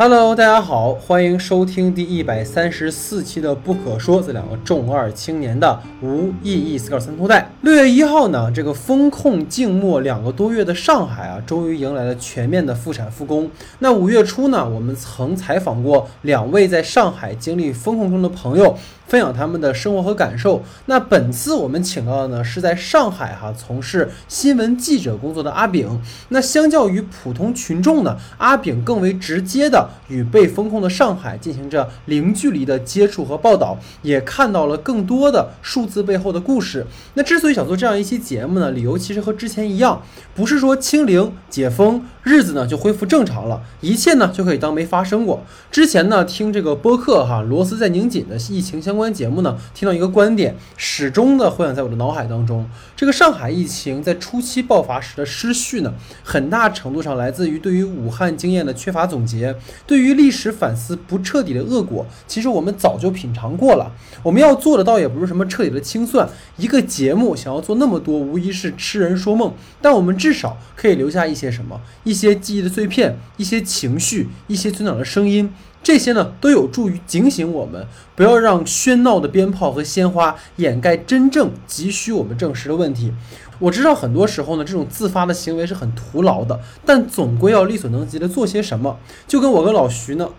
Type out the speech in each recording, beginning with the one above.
Hello，大家好，欢迎收听第一百三十四期的《不可说》，这两个重二青年的无意义思考三通带。六月一号呢，这个风控静默两个多月的上海啊，终于迎来了全面的复产复工。那五月初呢，我们曾采访过两位在上海经历风控中的朋友。分享他们的生活和感受。那本次我们请到的呢，是在上海哈从事新闻记者工作的阿炳。那相较于普通群众呢，阿炳更为直接的与被封控的上海进行着零距离的接触和报道，也看到了更多的数字背后的故事。那之所以想做这样一期节目呢，理由其实和之前一样，不是说清零解封日子呢就恢复正常了，一切呢就可以当没发生过。之前呢听这个播客哈，螺丝在拧紧的疫情相。关节目呢，听到一个观点，始终的回响在我的脑海当中。这个上海疫情在初期爆发时的失序呢，很大程度上来自于对于武汉经验的缺乏总结，对于历史反思不彻底的恶果，其实我们早就品尝过了。我们要做的倒也不是什么彻底的清算，一个节目想要做那么多，无疑是痴人说梦。但我们至少可以留下一些什么，一一些记忆的碎片，一些情绪，一些存档的声音。这些呢，都有助于警醒我们，不要让喧闹的鞭炮和鲜花掩盖真正急需我们正视的问题。我知道很多时候呢，这种自发的行为是很徒劳的，但总归要力所能及的做些什么。就跟我跟老徐呢，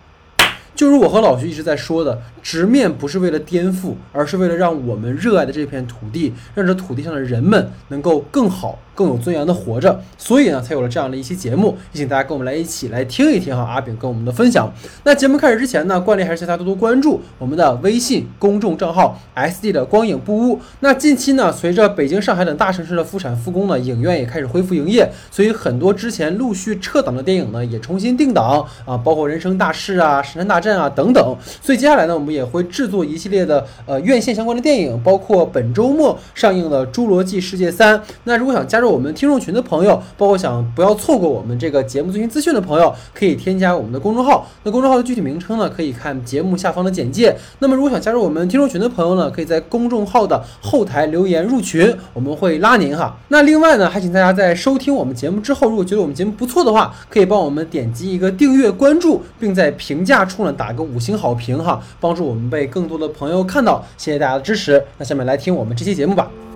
就是我和老徐一直在说的，直面不是为了颠覆，而是为了让我们热爱的这片土地，让这土地上的人们能够更好。更有尊严的活着，所以呢，才有了这样的一期节目，也请大家跟我们来一起来听一听哈，阿炳跟我们的分享。那节目开始之前呢，惯例还是请大家多多关注我们的微信公众账号 S D 的光影不污。那近期呢，随着北京、上海等大城市的复产复工呢，影院也开始恢复营业，所以很多之前陆续撤档的电影呢，也重新定档啊，包括《人生大事》啊、《神探大战》啊等等。所以接下来呢，我们也会制作一系列的呃院线相关的电影，包括本周末上映的《侏罗纪世界三》。那如果想加入，我们听众群的朋友，包括想不要错过我们这个节目最新资讯的朋友，可以添加我们的公众号。那公众号的具体名称呢，可以看节目下方的简介。那么如果想加入我们听众群的朋友呢，可以在公众号的后台留言入群，我们会拉您哈。那另外呢，还请大家在收听我们节目之后，如果觉得我们节目不错的话，可以帮我们点击一个订阅关注，并在评价处呢打个五星好评哈，帮助我们被更多的朋友看到。谢谢大家的支持。那下面来听我们这期节目吧。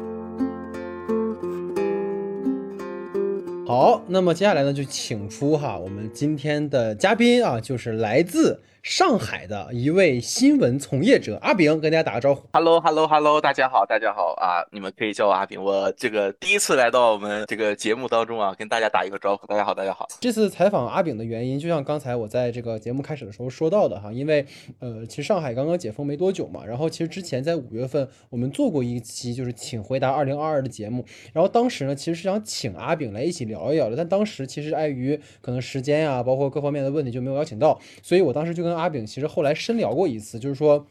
好，那么接下来呢，就请出哈我们今天的嘉宾啊，就是来自。上海的一位新闻从业者阿炳，跟大家打个招呼。Hello，Hello，Hello，大家好，大家好啊！你们可以叫我阿炳。我这个第一次来到我们这个节目当中啊，跟大家打一个招呼。大家好，大家好。这次采访阿炳的原因，就像刚才我在这个节目开始的时候说到的哈，因为呃，其实上海刚刚解封没多久嘛，然后其实之前在五月份我们做过一期就是请回答二零二二的节目，然后当时呢其实是想请阿炳来一起聊一聊的，但当时其实碍于可能时间呀，包括各方面的问题就没有邀请到，所以我当时就跟阿炳其实后来深聊过一次，就是说。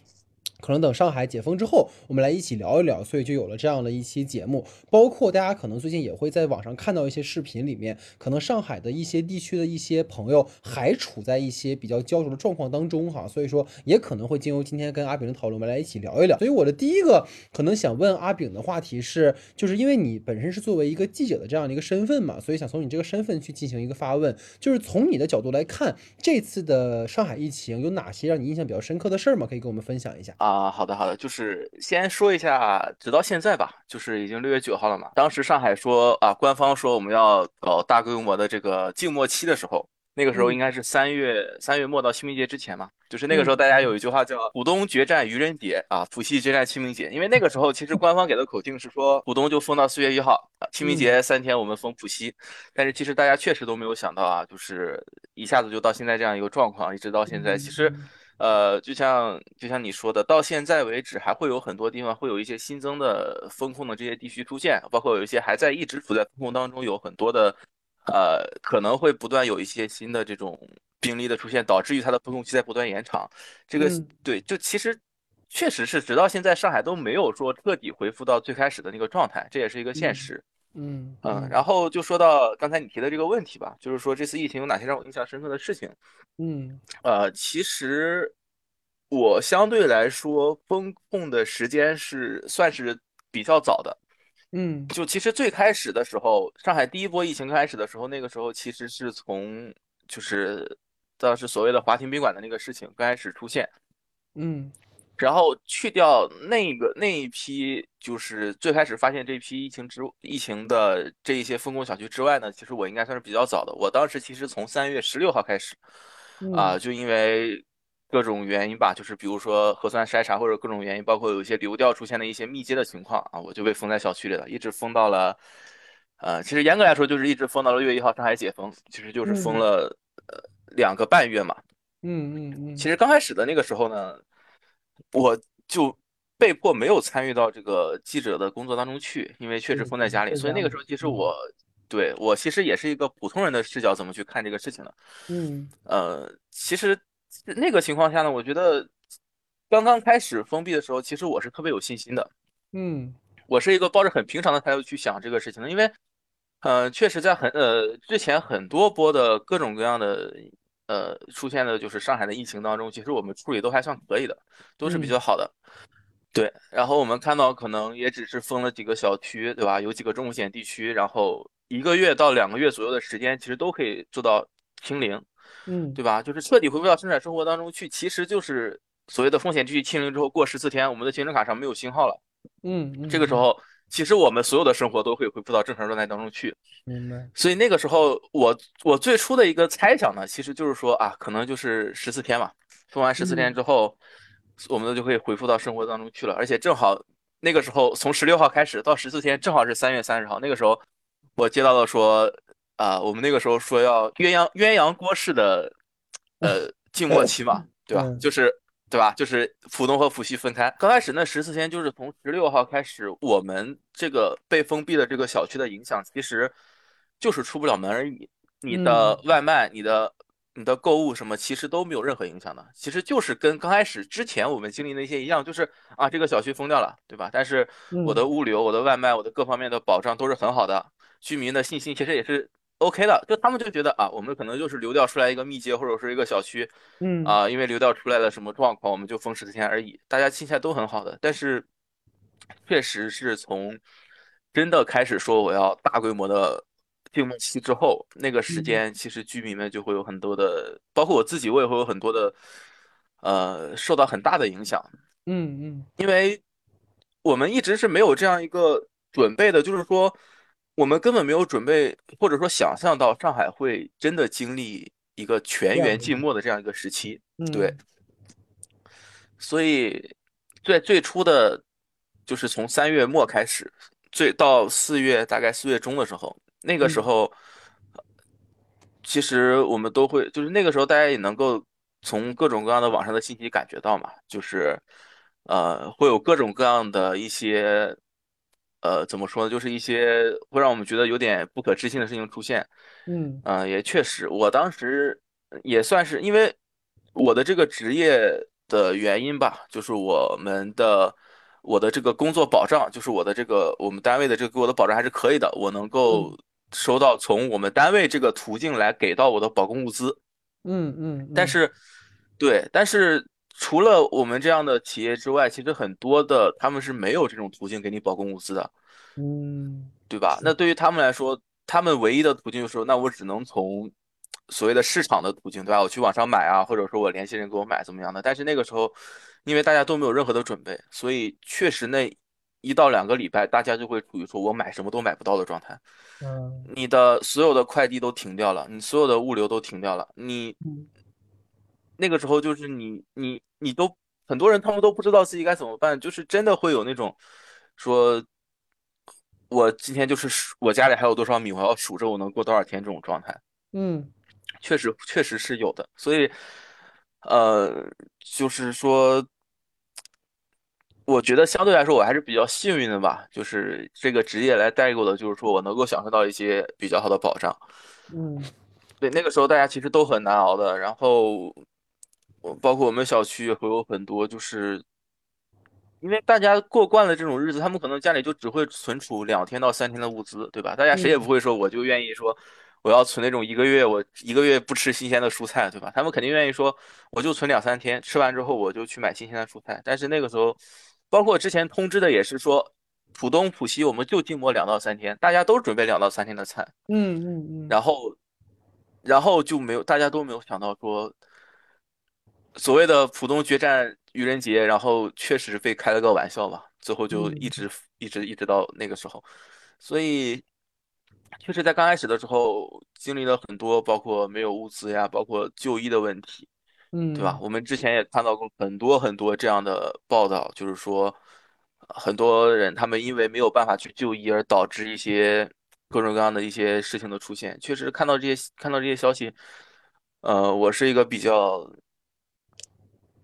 可能等上海解封之后，我们来一起聊一聊，所以就有了这样的一期节目。包括大家可能最近也会在网上看到一些视频，里面可能上海的一些地区的一些朋友还处在一些比较焦灼的状况当中哈，所以说也可能会经由今天跟阿炳的讨论，我们来一起聊一聊。所以我的第一个可能想问阿炳的话题是，就是因为你本身是作为一个记者的这样的一个身份嘛，所以想从你这个身份去进行一个发问，就是从你的角度来看，这次的上海疫情有哪些让你印象比较深刻的事儿吗？可以跟我们分享一下啊。啊，好的好的，就是先说一下，直到现在吧，就是已经六月九号了嘛。当时上海说啊，官方说我们要搞大规模的这个静默期的时候，那个时候应该是三月三月末到清明节之前嘛。就是那个时候，大家有一句话叫“浦东决战愚人节”啊，浦西决战清明节。因为那个时候其实官方给的口径是说，浦东就封到四月一号啊，清明节三天我们封浦西。但是其实大家确实都没有想到啊，就是一下子就到现在这样一个状况，一直到现在，其实。呃，就像就像你说的，到现在为止，还会有很多地方会有一些新增的风控的这些地区出现，包括有一些还在一直处在风控当中，有很多的，呃，可能会不断有一些新的这种病例的出现，导致于它的风控期在不断延长。这个对，就其实确实是，直到现在上海都没有说彻底恢复到最开始的那个状态，这也是一个现实。嗯嗯，然后就说到刚才你提的这个问题吧，就是说这次疫情有哪些让我印象深刻的事情？嗯，呃，其实我相对来说封控的时间是算是比较早的。嗯，就其实最开始的时候，上海第一波疫情开始的时候，那个时候其实是从就是当时所谓的华亭宾馆的那个事情刚开始出现，嗯然后去掉那个那一批，就是最开始发现这批疫情之疫情的这一些封控小区之外呢，其实我应该算是比较早的。我当时其实从三月十六号开始，啊，嗯就因为各种原因吧，就是比如说核酸筛查或者各种原因，包括有一些流调出现的一些密接的情况啊，我就被封在小区里了，一直封到了，呃，其实严格来说就是一直封到了六月一号上海解封，其实就是封嗯了呃两个半月嘛。嗯嗯嗯，其实刚开始的那个时候呢，我就被迫没有参与到这个记者的工作当中去，因为确实封在家里，所以那个时候其实我对我其实也是一个普通人的视角怎么去看这个事情的。嗯呃，其实那个情况下呢，我觉得刚刚开始封闭的时候，其实我是特别有信心的。嗯我是一个抱着很平常的态度去想这个事情的，因为，呃，确实在很呃之前很多波的各种各样的呃出现的就是上海的疫情当中，其实我们处理都还算可以的，都是比较好的。对，然后我们看到可能也只是封了几个小区，对吧？有几个中风险地区，然后一个月到两个月左右的时间，其实都可以做到清零。嗯对吧？就是彻底回归到生产生活当中去，其实就是所谓的风险地区清零之后，过十四天，我们的行程卡上没有信号了。嗯，这个时候，其实我们所有的生活都会恢复到正常状态当中去。明白，所以那个时候，我我最初的一个猜想呢，其实就是说啊，可能就是十四天嘛，封完十四天之后，我们就可以恢复到生活当中去了。而且正好那个时候，从十六号开始到十四天，正好是三月三十号。那个时候，我接到了说。啊，我们那个时候说要鸳鸯鸳鸯锅式的，呃，静默期嘛，对吧？嗯就是对吧？就是浦东和浦西分开。刚开始那十四天，就是从十六号开始，我们这个被封闭的这个小区的影响，其实就是出不了门而已。你的外卖、你的你的购物什么，其实都没有任何影响的。其实就是跟刚开始之前我们经历那些一样，就是啊，这个小区封掉了，对吧？但是我的物流、我的外卖、我的各方面的保障都是很好的，居民的信心其实也是。OK 的，就他们就觉得啊，我们可能就是流调出来一个密接或者是一个小区，嗯啊，因为流调出来了什么状况，我们就封十四天而已，大家心态都很好的。但是，确实是从真的开始说我要大规模的静默期之后，那个时间其实居民们就会有很多的，包括我自己，我也会有很多的，呃，受到很大的影响。嗯嗯，因为我们一直是没有这样一个准备的，就是说。我们根本没有准备，或者说想象到上海会真的经历一个全员静默的这样一个时期，对。所以在最初的，就是从三月末开始，最到四月大概四月中的时候，那个时候，其实我们都会，就是那个时候大家也能够从各种各样的网上的信息感觉到嘛，就是呃会有各种各样的一些。呃，怎么说呢？就是一些会让我们觉得有点不可置信的事情出现。嗯，呃，也确实，我当时也算是因为我的这个职业的原因吧，就是我们的我的这个工作保障，就是我的这个我们单位的这个给我的保障还是可以的，我能够收到从我们单位这个途径来给到我的保供物资。嗯嗯，但是，对，但是。除了我们这样的企业之外，其实很多的他们是没有这种途径给你保供物资的，嗯，对吧？那对于他们来说，他们唯一的途径就是说，那我只能从所谓的市场的途径，对吧？我去网上买啊，或者说我联系人给我买怎么样的？但是那个时候，因为大家都没有任何的准备，所以确实那一到两个礼拜，大家就会处于说我买什么都买不到的状态。嗯，你的所有的快递都停掉了，你所有的物流都停掉了，你。那个时候就是你你你都很多人他们都不知道自己该怎么办，就是真的会有那种说，我今天就是数我家里还有多少米，我要数着我能过多少天这种状态。嗯，确实确实是有的，所以呃，就是说，我觉得相对来说我还是比较幸运的吧，就是这个职业来带给我的，就是说我能够享受到一些比较好的保障。嗯，对，那个时候大家其实都很难熬的，然后。包括我们小区也会有很多，就是因为大家过惯了这种日子，他们可能家里就只会存储两天到三天的物资，对吧？大家谁也不会说我就愿意说我要存那种一个月我一个月不吃新鲜的蔬菜，对吧？他们肯定愿意说我就存两三天，吃完之后我就去买新鲜的蔬菜。但是那个时候，包括之前通知的也是说，浦东、浦西我们就静默两到三天，大家都准备两到三天的菜。嗯嗯嗯，然后。然后就没有大家都没有想到说，所谓的浦东决战愚人节，然后确实被开了个玩笑吧，最后就一嗯直一直一直到那个时候，所以确实在刚开始的时候经历了很多，包括没有物资呀，包括就医的问题。嗯对吧？嗯我们之前也看到过很多很多这样的报道，就是说，呃很多人他们因为没有办法去就医，而导致一些各种各样的一些事情的出现。确实看到这些看到这些消息，呃，我是一个比较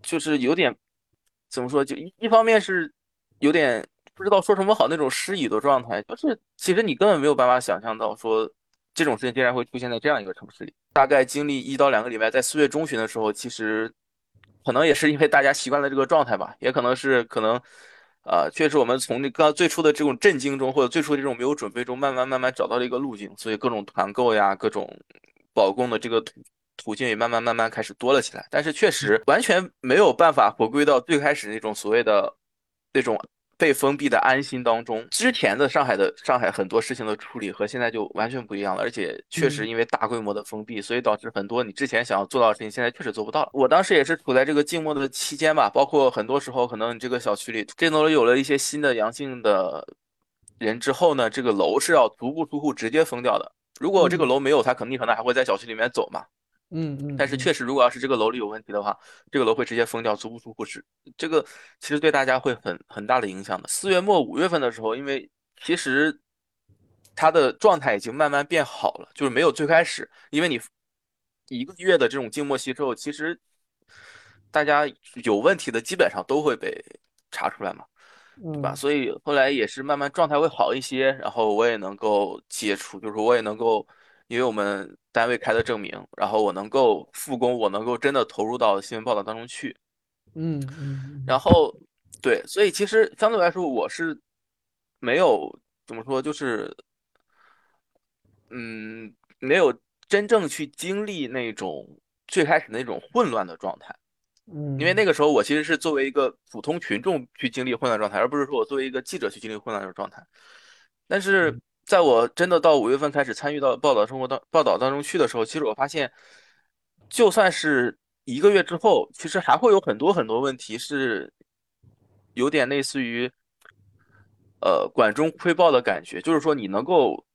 就是有点怎么说，就一一方面是有点不知道说什么好那种失语的状态，就是其实你根本没有办法想象到说这种事情竟然会出现在这样一个城市里。大概经历一到两个礼拜，在四月中旬的时候，其实可能也是因为大家习惯了这个状态吧，也可能是可能，呃，确实我们从那个最初的这种震惊中，或者最初的这种没有准备中，慢慢慢慢找到了一个路径，所以各种团购呀，各种保供的这个途途径也慢慢慢慢开始多了起来。但是确实完全没有办法回归到最开始那种所谓的那种被封闭的安心当中。之前的上海的上海很多事情的处理和现在就完全不一样了，而且确实嗯因为大规模的封闭，所以导致很多你之前想要做到的事情，现在确实做不到了。我当时也是处在这个静默的期间吧，包括很多时候可能你这个小区里这栋楼有了一些新的阳性的人之后呢，这个楼是要足不出户直接封掉的。如果这个嗯楼没有，他肯定可能还会在小区里面走嘛。嗯嗯但是确实，如果要是这个楼里有问题的话，这个楼会直接封掉，租不出户是这个，其实对大家会很很大的影响的。四月末五月份的时候，因为其实它的状态已经慢慢变好了，就是没有最开始，因为你一个月的这种静默期之后，其实大家有问题的基本上都会被查出来嘛。对吧？嗯所以后来也是慢慢状态会好一些，然后我也能够接触，就是我也能够，因为我们单位开的证明，然后我能够复工，我能够真的投入到新闻报道当中去。嗯嗯然后，对，所以其实相对来说，我是没有怎么说，就是嗯，没有真正去经历那种最开始那种混乱的状态。因为嗯那个时候我其实是作为一个普通群众去经历混乱状态，而不是说我作为一个记者去经历混乱的状态。但是在我真的到五月份开始参与到报道生活当报道当中去的时候，其实我发现，就算是一个月之后，其实还会有很多很多问题是有点类似于呃管中窥豹的感觉，就是说你能够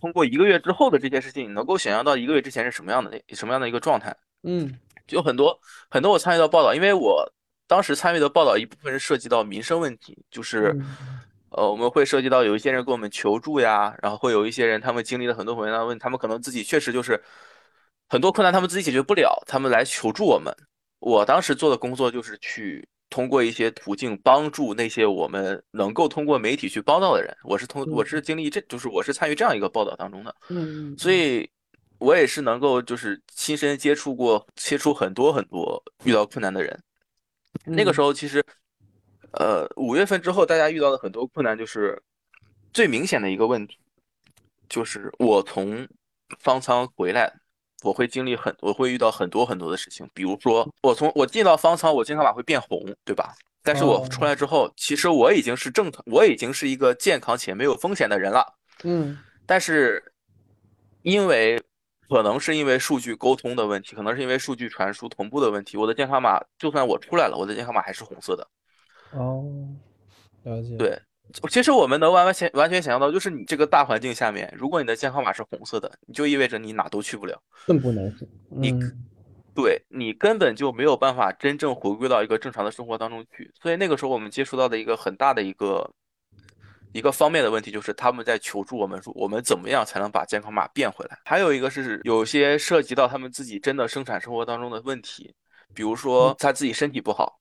通过一个月之后的这件事情，你能够想象到一个月之前是什么样的什么样的一个状态。嗯。就有很多很多我参与到报道，因为我当时参与的报道一部分是涉及到民生问题，就是嗯呃我们会涉及到有一些人跟我们求助呀，然后会有一些人他们经历了很多很多的问题，他们可能自己确实就是很多困难他们自己解决不了，他们来求助我们。我当时做的工作就是去通过一些途径帮助那些我们能够通过媒体去帮到的人。我是通我是经历这就是我是参与这样一个报道当中的。嗯所以我也是能够就是亲身接触过，接触很多很多遇到困难的人。那个时候其实，呃，五月份之后，大家遇到的很多困难，就是最明显的一个问题，就是我从方舱回来，我会经历很，我会遇到很多很多的事情，比如说我从我进到方舱，我健康码会变红，对吧？但是我出来之后，其实我已经是正常，我已经是一个健康且没有风险的人了。嗯但是因为可能是因为数据沟通的问题，可能是因为数据传输同步的问题，我的健康码就算我出来了，我的健康码还是红色的。哦，了解。对，其实我们能完完全完全想象到，就是你这个大环境下面，如果你的健康码是红色的，你就意味着你哪都去不了，更不能行。你嗯对你根本就没有办法真正回归到一个正常的生活当中去。所以那个时候我们接触到的一个很大的一个一个方面的问题，就是他们在求助我们说，我们怎么样才能把健康码变回来？还有一个是有些涉及到他们自己真的生产生活当中的问题，比如说他自己身体不好，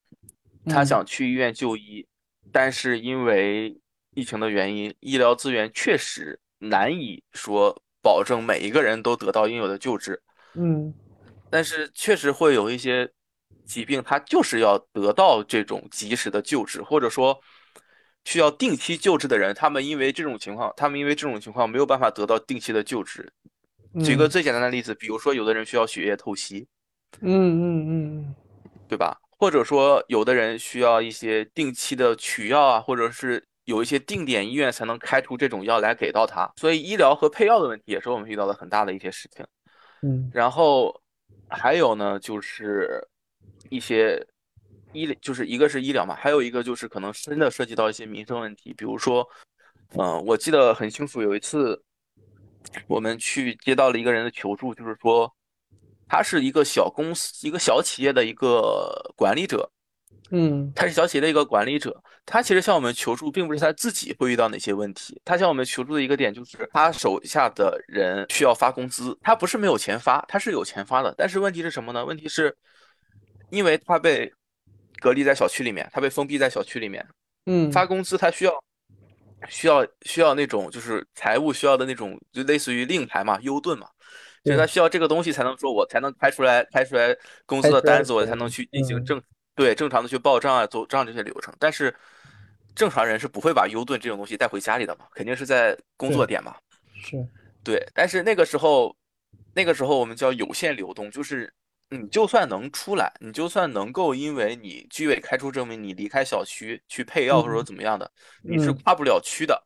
他嗯想去医院就医，但是因为疫情的原因，医疗资源确实难以说保证每一个人都得到应有的救治。嗯但是确实会有一些疾病，它就是要得到这种及时的救治，或者说需要定期救治的人，他们因为这种情况，他们因为这种情况没有办法得到定期的救治。举个嗯最简单的例子，比如说有的人需要血液透析，嗯嗯嗯对吧？或者说有的人需要一些定期的取药啊，或者是有一些定点医院才能开出这种药来给到他，所以医疗和配药的问题也是我们遇到的很大的一些事情。嗯。然后还有呢，就是一些医疗，就是一个是医疗嘛，还有一个就是可能真的涉及到一些民生问题，比如说，嗯、我记得很清楚，有一次我们去接到了一个人的求助，就是说他是一个小公司、一个小企业的一个管理者，嗯他是小企业的一个管理者，他其实向我们求助，并不是他自己会遇到哪些问题，他向我们求助的一个点就是他手下的人需要发工资，他不是没有钱发，他是有钱发的，但是问题是什么呢？问题是，因为他被隔离在小区里面，他被封闭在小区里面，嗯发工资他需要需要需要那种就是财务需要的那种，就类似于令牌嘛、优盾嘛。就是他需要这个东西才能说，我才能开出来开出来公司的单子，我才能去进行正对正常的去报账啊、走账这些流程。但是正常人是不会把 U 盾这种东西带回家里的嘛，肯定是在工作点嘛。是对，但是那个时候，那个时候我们叫有限流动，就是你就算能出来，你就算能够因为你居委开出证明，你离开小区去配药或者说怎么样的，你是跨不了区的。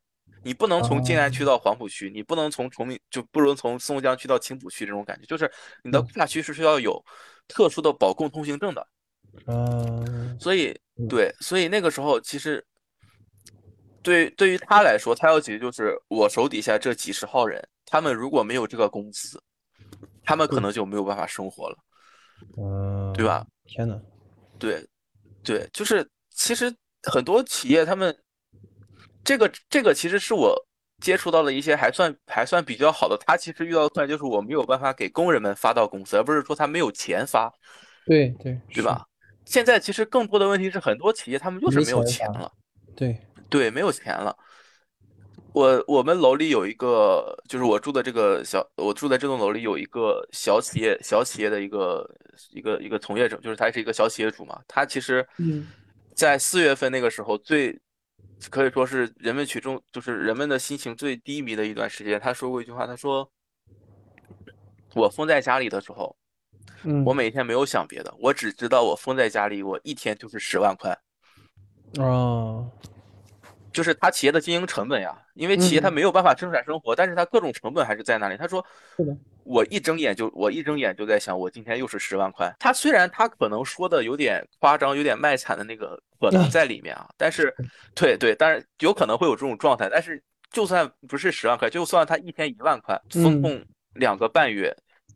你不能从静安区到黄浦区，你不能从崇明就不能从松江区到青浦区这种感觉，就是你的跨区是需要有特殊的保供通行证的。嗯，所以对，所以那个时候其实对对于他来说，他要解决就是我手底下这几十号人，他们如果没有这个工资，他们可能就没有办法生活了，嗯，对吧？天哪，对，对，就是其实很多企业他们这个这个其实是我接触到的一些还算还算比较好的，他其实遇到的困难就是我没有办法给工人们发到公司，而不是说他没有钱发，对对对吧？现在其实更多的问题是很多企业他们就是没有钱了，对对，没有钱了。我我们楼里有一个，就是我住的这个小，我住在这栋楼里有一个小企业，小企业的一个一个一个从业者，就是他是一个小企业主嘛。他其实，在四月份那个时候最可以说是人们群众，就是人们的心情最低迷的一段时间。他说过一句话，他说：“我封在家里的时候，我每天没有想别的，我只知道我封在家里，我一天就是十万块。”哦。就是他企业的经营成本呀，因为企业它没有办法生产生活，但是它各种成本还是在那里。他说，我一睁眼就我一睁眼就在想，我今天又是十万块。他虽然他可能说的有点夸张，有点卖惨的那个可能在里面啊，但是，对对，但是有可能会有这种状态。但是就算不是十万块，就算他一天一万块，风控两个半月，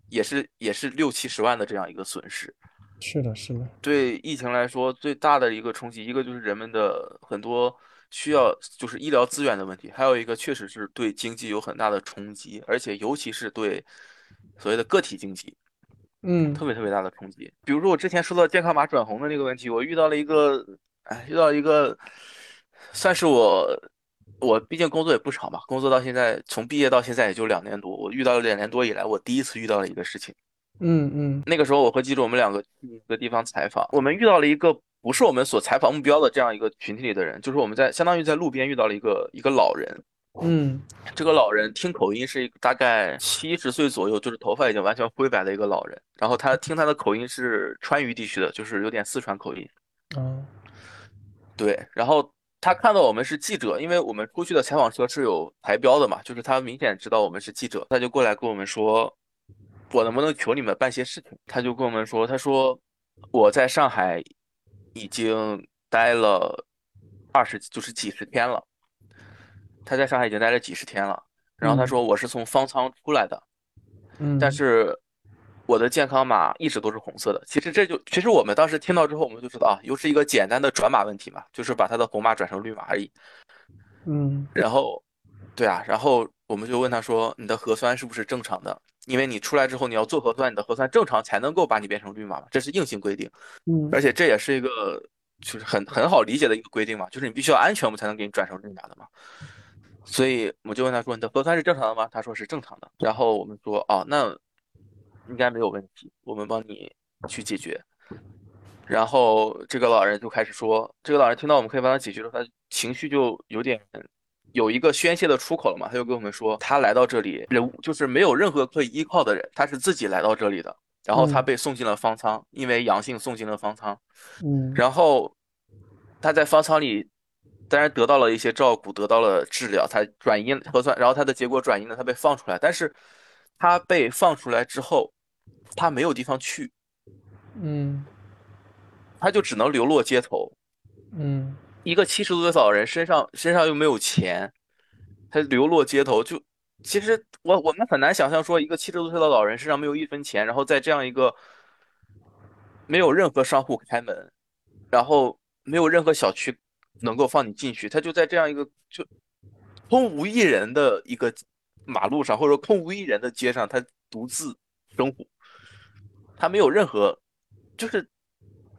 也是也是六七十万的这样一个损失。是的，是的。对疫情来说，最大的一个冲击，一个就是人们的很多。需要就是医疗资源的问题，还有一个确实是对经济有很大的冲击，而且尤其是对所谓的个体经济，嗯，特别特别大的冲击。比如说我之前说到健康码转红的那个问题，我遇到了一个，哎，遇到一个，算是我，我毕竟工作也不长嘛，工作到现在从毕业到现在也就两年多，我遇到了两年多以来，我第一次遇到了一个事情。嗯嗯，那个时候我和记者我们两个去一个地方采访，我们遇到了一个。不是我们所采访目标的这样一个群体里的人，就是我们在相当于在路边遇到了一个一个老人，嗯，这个老人听口音是一个大概七十岁左右，就是头发已经完全灰白的一个老人，然后他听他的口音是川渝地区的，就是有点四川口音，嗯，对，然后他看到我们是记者，因为我们出去的采访车是有台标的嘛，就是他明显知道我们是记者，他就过来跟我们说，我能不能求你们办些事情？他就跟我们说，他说我在上海。已经待了二十，就是几十天了。他在上海已经待了几十天了。然后他说：“我是从方舱出来的，嗯，但是我的健康码一直都是红色的。其实这就，其实我们当时听到之后，我们就知道啊，又是一个简单的转码问题嘛，就是把他的红码转成绿码而已。嗯，然后，对啊，然后我们就问他说：你的核酸是不是正常的？因为你出来之后你要做核酸，你的核酸正常才能够把你变成绿码嘛，这是硬性规定。嗯，而且这也是一个就是很很好理解的一个规定嘛，就是你必须要安全，我们才能给你转成绿码的嘛。所以我就问他说：“你的核酸是正常的吗？”他说是正常的。然后我们说：“哦，那应该没有问题，我们帮你去解决。”然后这个老人就开始说：“这个老人听到我们可以帮他解决了，他情绪就有点有一个宣泄的出口了嘛。他就跟我们说，他来到这里人就是没有任何可以依靠的人，他是自己来到这里的。然后他被送进了方舱，因为阳性送进了方舱。嗯，然后他在方舱里。”当然得到了一些照顾，得到了治疗，他转阴核酸，然后他的结果转阴了，他被放出来。但是他被放出来之后，他没有地方去，嗯他就只能流落街头。嗯一个七十多岁的老人身上身上又没有钱，他流落街头，就其实我我们很难想象说一个七十多岁的老人身上没有一分钱，然后在这样一个没有任何商户开门，然后没有任何小区能够放你进去，他就在这样一个就空无一人的一个马路上，或者说空无一人的街上，他独自生活，他没有任何，就是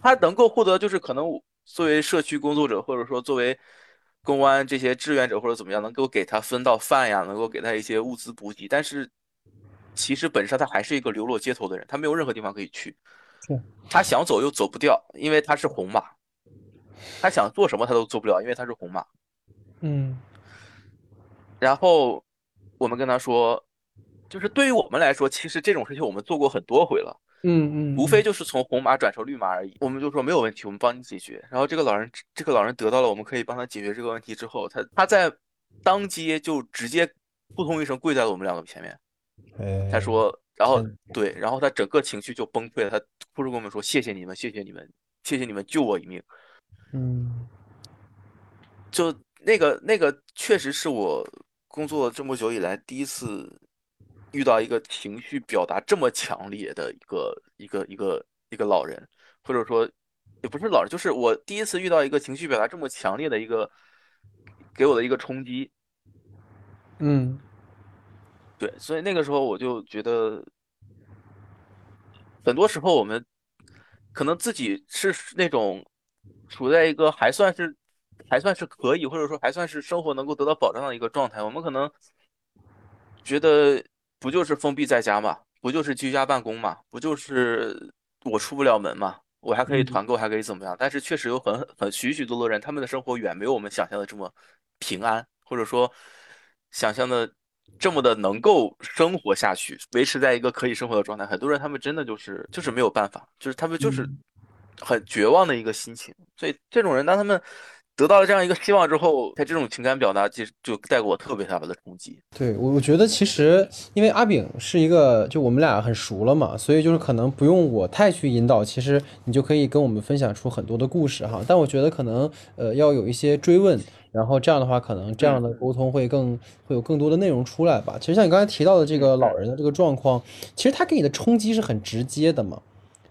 他能够获得，就是可能作为社区工作者，或者说作为公安这些志愿者或者怎么样，能够给他分到饭呀，能够给他一些物资补给，但是其实本身他还是一个流落街头的人，他没有任何地方可以去是，他想走又走不掉，因为他是红马，他想做什么他都做不了，因为他是红马。嗯然后我们跟他说，就是对于我们来说，其实这种事情我们做过很多回了，嗯嗯，无非就是从红马转成绿马而已。我们就说没有问题，我们帮你解决。然后这个老人，这个老人得到了我们可以帮他解决这个问题之后，他他在当街就直接扑通一声跪在了我们两个前面。哎他说，然后对，然后他整个情绪就崩溃了，他哭着跟我们说：“谢谢你们，谢谢你们，谢谢你们救我一命。”嗯就那个那个确实是我工作这么久以来第一次遇到一个情绪表达这么强烈的一个一个一个一个老人，或者说也不是老人，就是我第一次遇到一个情绪表达这么强烈的一个给我的一个冲击。嗯对，所以那个时候我就觉得，很多时候我们可能自己是那种处在一个还算是还算是可以，或者说还算是生活能够得到保障的一个状态，我们可能觉得不就是封闭在家嘛，不就是居家办公嘛，不就是我出不了门嘛，我还可以嗯团购，还可以怎么样？但是确实有很很许许多多人，他们的生活远没有我们想象的这么平安，或者说想象的这么的能够生活下去，维持在一个可以生活的状态。很多人他们真的就是就是没有办法，就是他们就是嗯很绝望的一个心情。所以这种人，当他们得到了这样一个希望之后，他这种情感表达其实就带给我特别大的冲击。对我，我觉得其实因为阿炳是一个，就我们俩很熟了嘛，所以就是可能不用我太去引导，其实你就可以跟我们分享出很多的故事哈。但我觉得可能呃要有一些追问，然后这样的话，可能这样的沟通会更会有更多的内容出来吧。其实像你刚才提到的这个老人的这个状况，其实他给你的冲击是很直接的嘛。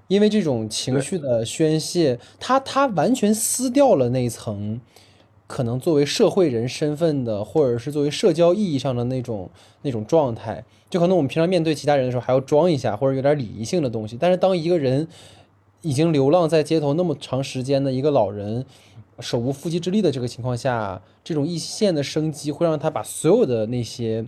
因为这种情绪的宣泄，他他完全撕掉了那层可能作为社会人身份的，或者是作为社交意义上的那种那种状态。就可能我们平常面对其他人的时候还要装一下，或者有点礼仪性的东西。但是当一个人已经流浪在街头那么长时间的一个老人，手无缚鸡之力的这个情况下，这种一线的生机会让他把所有的那些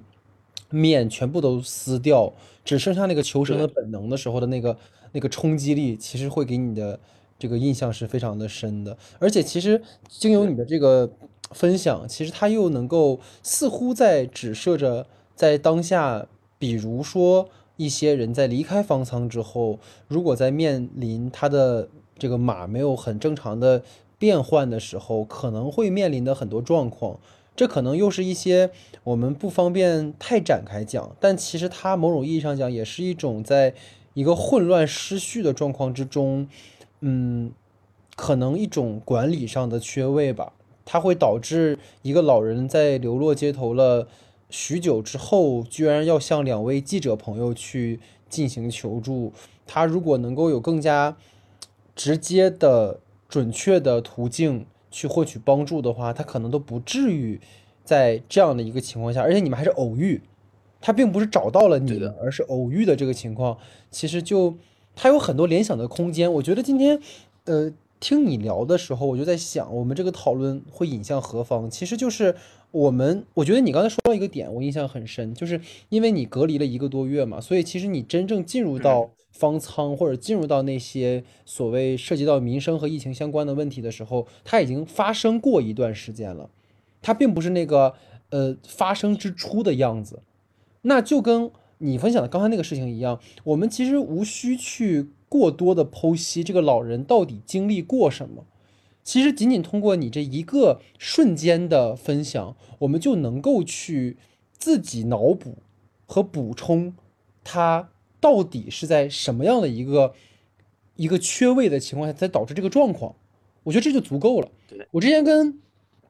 面全部都撕掉，只剩下那个求生的本能的时候的那个那个冲击力，其实会给你的这个印象是非常的深的。而且其实经由你的这个分享，其实它又能够似乎在指涉着在当下，比如说一些人在离开方舱之后，如果在面临他的这个马没有很正常的变换的时候，可能会面临的很多状况。这可能又是一些我们不方便太展开讲，但其实它某种意义上讲也是一种在一个混乱失序的状况之中，嗯，可能一种管理上的缺位吧，它会导致一个老人在流落街头了许久之后，居然要向两位记者朋友去进行求助。他如果能够有更加直接的、准确的途径去获取帮助的话，他可能都不至于在这样的一个情况下，而且你们还是偶遇，他并不是找到了你们，而是偶遇的这个情况，其实就他有很多联想的空间。我觉得今天，呃，听你聊的时候，我就在想，我们这个讨论会引向何方？其实就是我们，我觉得你刚才说到一个点，我印象很深，就是因为你隔离了一个多月嘛，所以其实你真正进入到方舱或者进入到那些所谓涉及到民生和疫情相关的问题的时候，它已经发生过一段时间了，它并不是那个呃发生之初的样子。那就跟你分享的刚才那个事情一样，我们其实无需去过多的剖析这个老人到底经历过什么。其实仅仅通过你这一个瞬间的分享，我们就能够去自己脑补和补充他到底是在什么样的一个一个缺位的情况下才导致这个状况。我觉得这就足够了。对我之前跟，对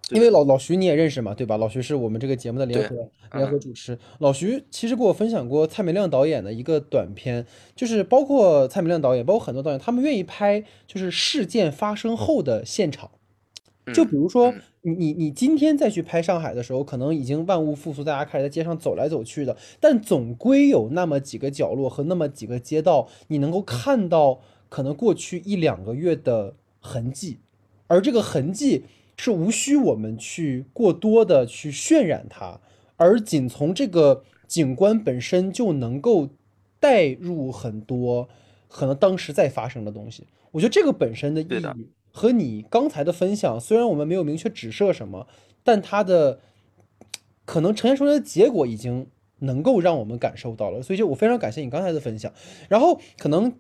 因为老老徐你也认识嘛，对吧？老徐是我们这个节目的联合联合主持。老徐其实给我分享过蔡明亮导演的一个短片，就是包括蔡明亮导演，包括很多导演，他们愿意拍就是事件发生后的现场。就比如说嗯，你你你今天再去拍上海的时候，可能已经万物复苏，大家开始在街上走来走去的，但总归有那么几个角落和那么几个街道，你能够看到可能过去一两个月的痕迹，而这个痕迹是无需我们去过多的去渲染它，而仅从这个景观本身就能够带入很多可能当时在发生的东西。我觉得这个本身的意义和你刚才的分享，虽然我们没有明确指涉什么，但它的可能呈现出来的结果已经能够让我们感受到了。所以就我非常感谢你刚才的分享。然后可能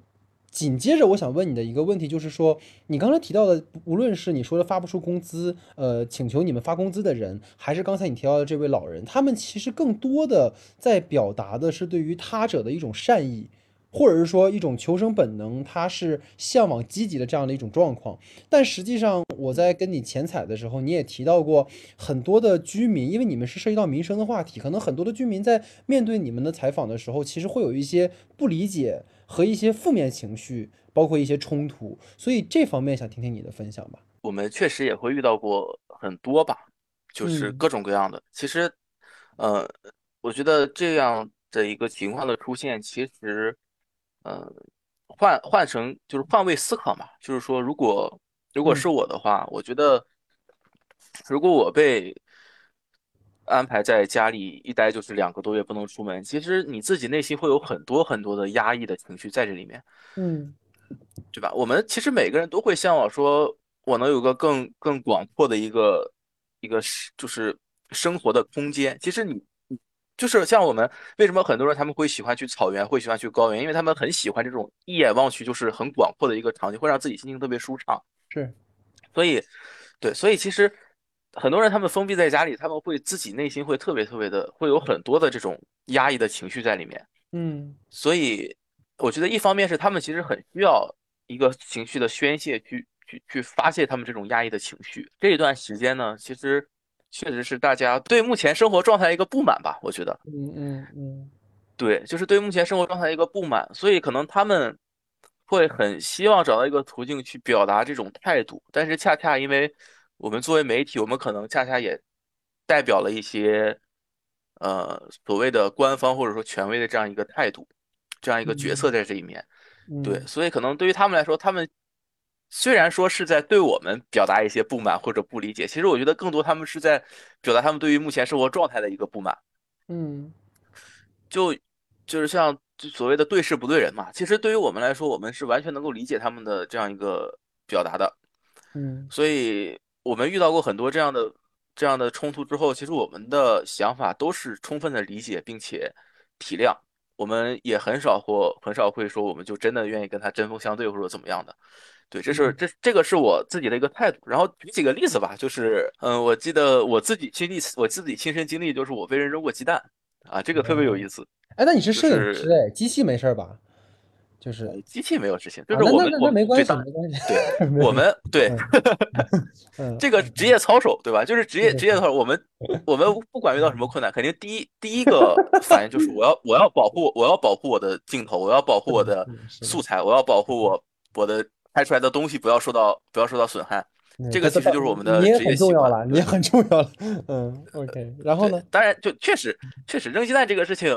紧接着我想问你的一个问题就是说，你刚才提到的，无论是你说的发不出工资，呃，请求你们发工资的人，还是刚才你提到的这位老人，他们其实更多的在表达的是对于他者的一种善意。或者是说一种求生本能，他是向往积极的这样的一种状况。但实际上，我在跟你前采的时候，你也提到过很多的居民，因为你们是涉及到民生的话题，可能很多的居民在面对你们的采访的时候，其实会有一些不理解和一些负面情绪，包括一些冲突。所以这方面想听听你的分享吧。我们确实也会遇到过很多吧，就是嗯各种各样的。其实，呃，我觉得这样的一个情况的出现，其实，呃，换换成就是换位思考嘛，就是说，如果如果嗯是我的话，我觉得，如果我被安排在家里一待就是两个多月不能出门，其实你自己内心会有很多很多的压抑的情绪在这里面。嗯对吧？我们其实每个人都会向往说，我能有个更更广阔的一个一个是就是生活的空间。其实你你就是像我们为什么很多人他们会喜欢去草原，会喜欢去高原，因为他们很喜欢这种一眼望去就是很广阔的一个场景，会让自己心情特别舒畅。是所以，对，所以其实很多人他们封闭在家里，他们会自己内心会特别特别的，会有很多的这种压抑的情绪在里面。嗯所以我觉得一方面是他们其实很需要一个情绪的宣泄，去去去发泄他们这种压抑的情绪。这一段时间呢，其实确实是大家对目前生活状态一个不满吧，我觉得。嗯嗯嗯对，就是对目前生活状态一个不满，所以可能他们会很希望找到一个途径去表达这种态度，但是恰恰因为我们作为媒体，我们可能恰恰也代表了一些呃所谓的官方或者说权威的这样一个态度，这样一个角色在这里面。嗯，对，所以可能对于他们来说，他们虽然说是在对我们表达一些不满或者不理解，其实我觉得更多他们是在表达他们对于目前生活状态的一个不满。嗯就就是像就所谓的对事不对人嘛。其实对于我们来说，我们是完全能够理解他们的这样一个表达的。嗯所以我们遇到过很多这样的这样的冲突之后，其实我们的想法都是充分的理解并且体谅。我们也很少或很少会说，我们就真的愿意跟他针锋相对或者怎么样的。对，这是这这个是我自己的一个态度。然后举几个例子吧，就是嗯，我记得我自己经历，我自己亲身经历，就是我被人扔过鸡蛋啊，这个特别有意思。哎，那你是摄影师哎，机器没事儿吧？就是呃机器没有事情，就啊，是我们我们对那没关系。对我们对嗯这个职业操守，对吧？就是职业职业操守，我们我们不管遇到什么困难，肯定第一第一个反应就是我要我要保护我要保护我的镜头，我要保护我的 素材，我要保护我我的拍出来的东西不要受到不要受到损害。这个其实就是我们的职业习惯重要了，你也很重要了。嗯，OK，然后呢？当然就确实确实扔鸡蛋这个事情，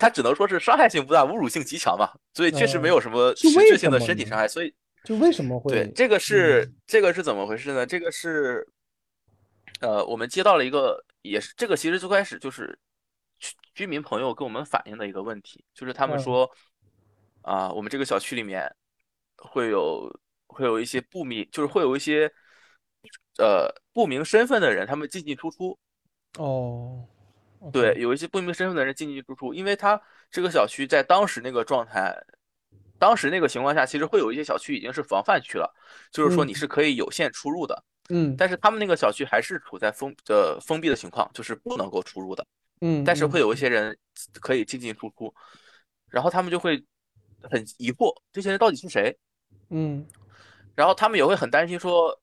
它只能说是伤害性不大，侮辱性极强嘛，所以确实没有什么实质性的身体伤害，所以就为什么会对，这个是嗯。这个是怎么回事呢？这个是，呃，我们接到了一个，也是这个其实最开始就是居居民朋友跟我们反映的一个问题，就是他们嗯。说，啊、我们这个小区里面会有会有一些不明，就是会有一些呃不明身份的人，他们进进出出，哦，对，，有一些不明身份的人进进出出，因为他这个小区在当时那个状态，当时那个情况下，其实会有一些小区已经是防范区了，就是说你嗯。是可以有限出入的，嗯。但是他们那个小区还是处在封呃封闭的情况，就是不能够出入的，嗯，但是嗯会有一些人可以进进出出，然后他们就会很疑惑，这些人到底是谁？嗯。然后他们也会很担心说，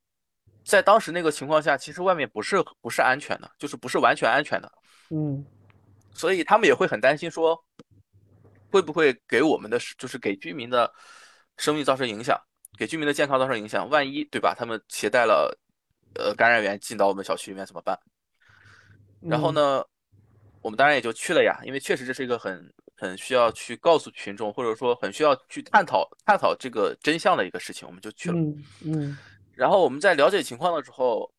在当时那个情况下，其实外面不是不是安全的，就是不是完全安全的，嗯所以他们也会很担心说，会不会给我们的就是给居民的生命造成影响，给居民的健康造成影响？万一对吧？他们携带了呃感染源进到我们小区里面怎么办？然后嗯呢，我们当然也就去了呀，因为确实这是一个很很需要去告诉群众，或者说很需要去探讨探讨这个真相的一个事情，我们就去了。嗯嗯然后我们在了解情况的时候，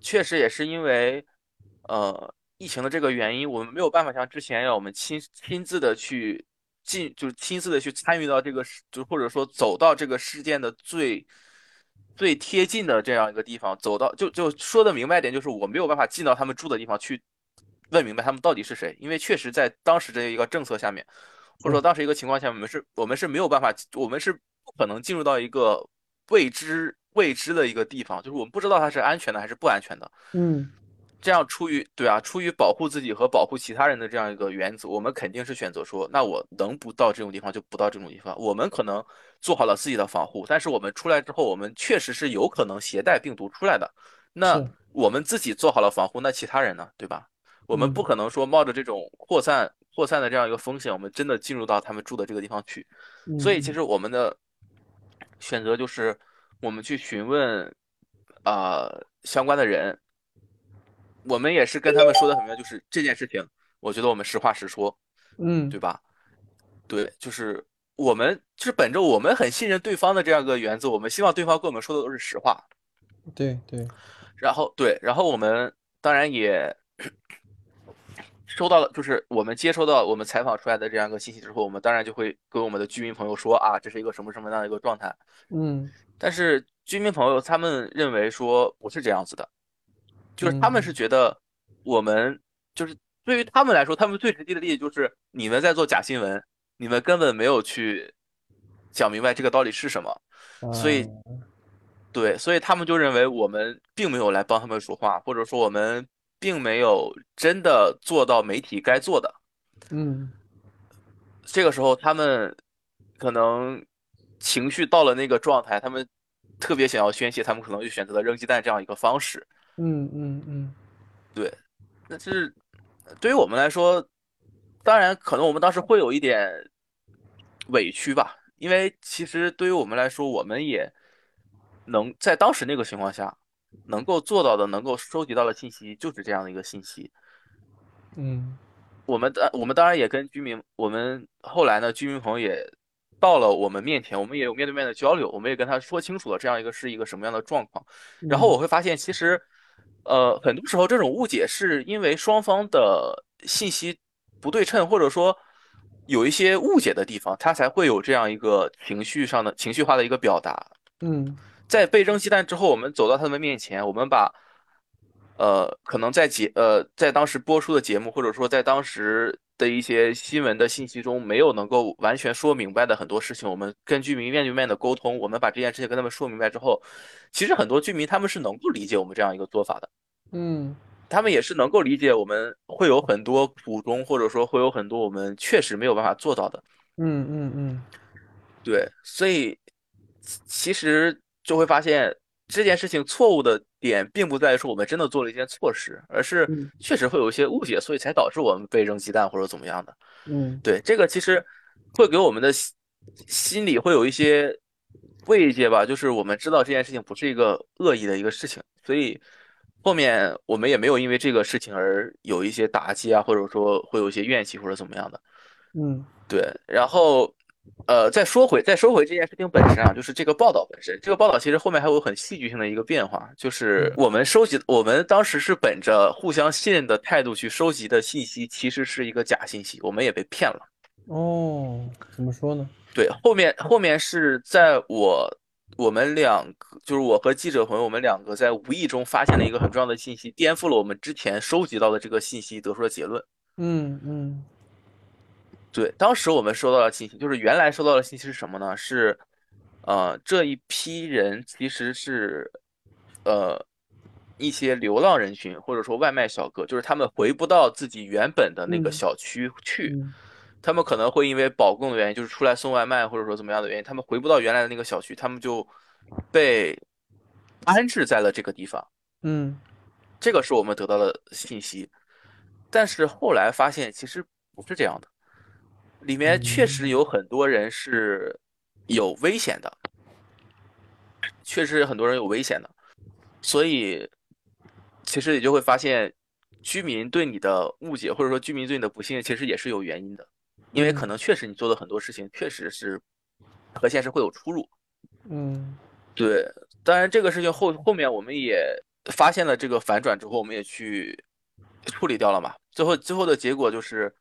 确实也是因为呃疫情的这个原因，我们没有办法像之前一样，我们亲亲自的去进，就是亲自的去参与到这个，就或者说走到这个事件的最最贴近的这样一个地方，走到就就说的明白点，就是我没有办法进到他们住的地方去问明白他们到底是谁，因为确实在当时这一个政策下面，或者说当时一个情况下，我们是我们是没有办法，我们是不可能进入到一个未知未知的一个地方，就是我们不知道它是安全的还是不安全的。嗯这样出于对啊，出于保护自己和保护其他人的这样一个原则，我们肯定是选择说，那我能不到这种地方就不到这种地方。我们可能做好了自己的防护，但是我们出来之后，我们确实是有可能携带病毒出来的。那我们自己做好了防护，那其他人呢，对吧？我们嗯不可能说冒着这种扩散扩散的这样一个风险，我们真的进入到他们住的这个地方去。嗯所以其实我们的选择就是，我们去询问啊、相关的人，我们也是跟他们说的很明白，就是这件事情，我觉得我们实话实说，嗯对吧？对，就是我们就是本着我们很信任对方的这样一个原则，我们希望对方跟我们说的都是实话。对对然后对，然后我们当然也收到了，就是我们接收到我们采访出来的这样一个信息之后，我们当然就会跟我们的居民朋友说啊，这是一个什么什么样的一个状态。嗯但是居民朋友他们认为说不是这样子的，就是他们是嗯觉得我们就是对于他们来说，他们最直接的利益就是你们在做假新闻，你们根本没有去讲明白这个到底是什么，所以啊对，所以他们就认为我们并没有来帮他们说话，或者说我们并没有真的做到媒体该做的。嗯这个时候，他们可能情绪到了那个状态，他们特别想要宣泄，他们可能就选择了扔鸡蛋这样一个方式。嗯嗯嗯对但是对于我们来说，当然可能我们当时会有一点委屈吧，因为其实对于我们来说，我们也能在当时那个情况下能够做到的、能够收集到的信息就是这样的一个信息。嗯我们当我们当然也跟居民，我们后来呢，居民朋友也到了我们面前，我们也有面对面的交流，我们也跟他说清楚了这样一个是一个什么样的状况。然后我会发现，其实，呃，很多时候这种误解是因为双方的信息不对称，或者说有一些误解的地方，他才会有这样一个情绪上的情绪化的一个表达。嗯在被扔鸡蛋之后，我们走到他们面前，我们把，呃，可能在节呃在当时播出的节目，或者说在当时的一些新闻的信息中，没有能够完全说明白的很多事情，我们跟居民面对面的沟通，我们把这件事情跟他们说明白之后，其实很多居民他们是能够理解我们这样一个做法的，嗯。他们也是能够理解我们会有很多苦衷，或者说会有很多我们确实没有办法做到的。嗯嗯嗯。对，所以其其实就会发现这件事情错误的点，并不在于说我们真的做了一件错事，而是嗯确实会有一些误解，所以才导致我们被扔鸡蛋或者怎么样的。嗯对，这个其实会给我们的心心里会有一些慰藉吧，就是我们知道这件事情不是一个恶意的一个事情，所以后面我们也没有因为这个事情而有一些打击啊，或者说会有一些怨气或者怎么样的。嗯对，然后，呃，再说回再说回这件事情本身啊，就是这个报道本身，这个报道其实后面还有很戏剧性的一个变化，就是我们收集，我们当时是本着互相信任的态度去收集的信息，其实是一个假信息，我们也被骗了。哦，怎么说呢？对，后面后面是在我我们两个，就是我和记者朋友，我们两个在无意中发现了一个很重要的信息，颠覆了我们之前收集到的这个信息得出的结论。嗯嗯对，当时我们收到的信息，就是原来收到的信息是什么呢？是，呃，这一批人其实是，呃，一些流浪人群，或者说外卖小哥，就是他们回不到自己原本的那个嗯。小区去，嗯。他们可能会因为保供的原因，就是出来送外卖或者说怎么样的原因，他们回不到原来的那个小区，他们就被安置在了这个地方。嗯。这个是我们得到的信息，但是后来发现其实不是这样的，里面确实有很多人是有危险的，确实很多人有危险的，所以其实你就会发现，居民对你的误解或者说居民对你的不信任，其实也是有原因的，因为可能确实你做的很多事情确实是和现实会有出入。嗯。对，当然这个事情后后面我们也发现了这个反转之后，我们也去处理掉了嘛。最后最后的结果就是，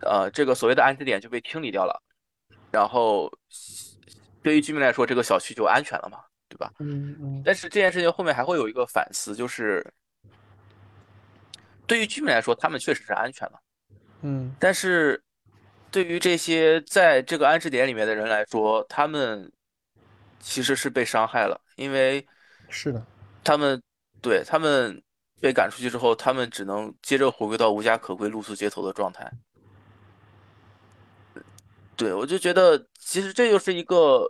呃，这个所谓的安置点就被清理掉了，然后对于居民来说，这个小区就安全了嘛，对吧？嗯嗯但是这件事情后面还会有一个反思，就是对于居民来说，他们确实是安全了，嗯但是对于这些在这个安置点里面的人来说，他们其实是被伤害了，因为是的，他们对他们被赶出去之后，他们只能接着回归到无家可归、露宿街头的状态。对，我就觉得其实这就是一个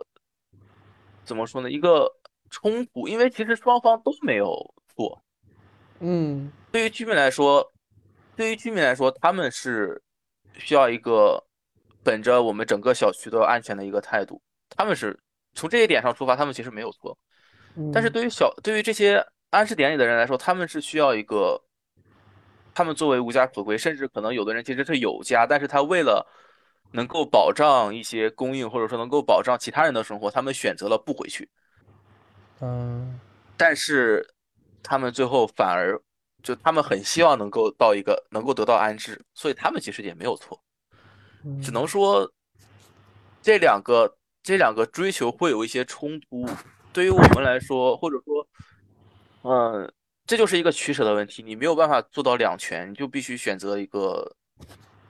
怎么说呢？一个冲突，因为其实双方都没有错。嗯对于居民来说，对于居民来说，他们是需要一个本着我们整个小区都要安全的一个态度，他们是从这一点上出发，他们其实没有错。嗯，但是对于小对于这些安置点里的人来说，他们是需要一个，他们作为无家可归，甚至可能有的人其实是有家，但是他为了能够保障一些供应，或者说能够保障其他人的生活，他们选择了不回去。嗯但是他们最后反而就他们很希望能够到一个能够得到安置，所以他们其实也没有错，嗯只能说这两个这两个追求会有一些冲突。对于我们来说，或者说，嗯，这就是一个取舍的问题，你没有办法做到两全，你就必须选择一个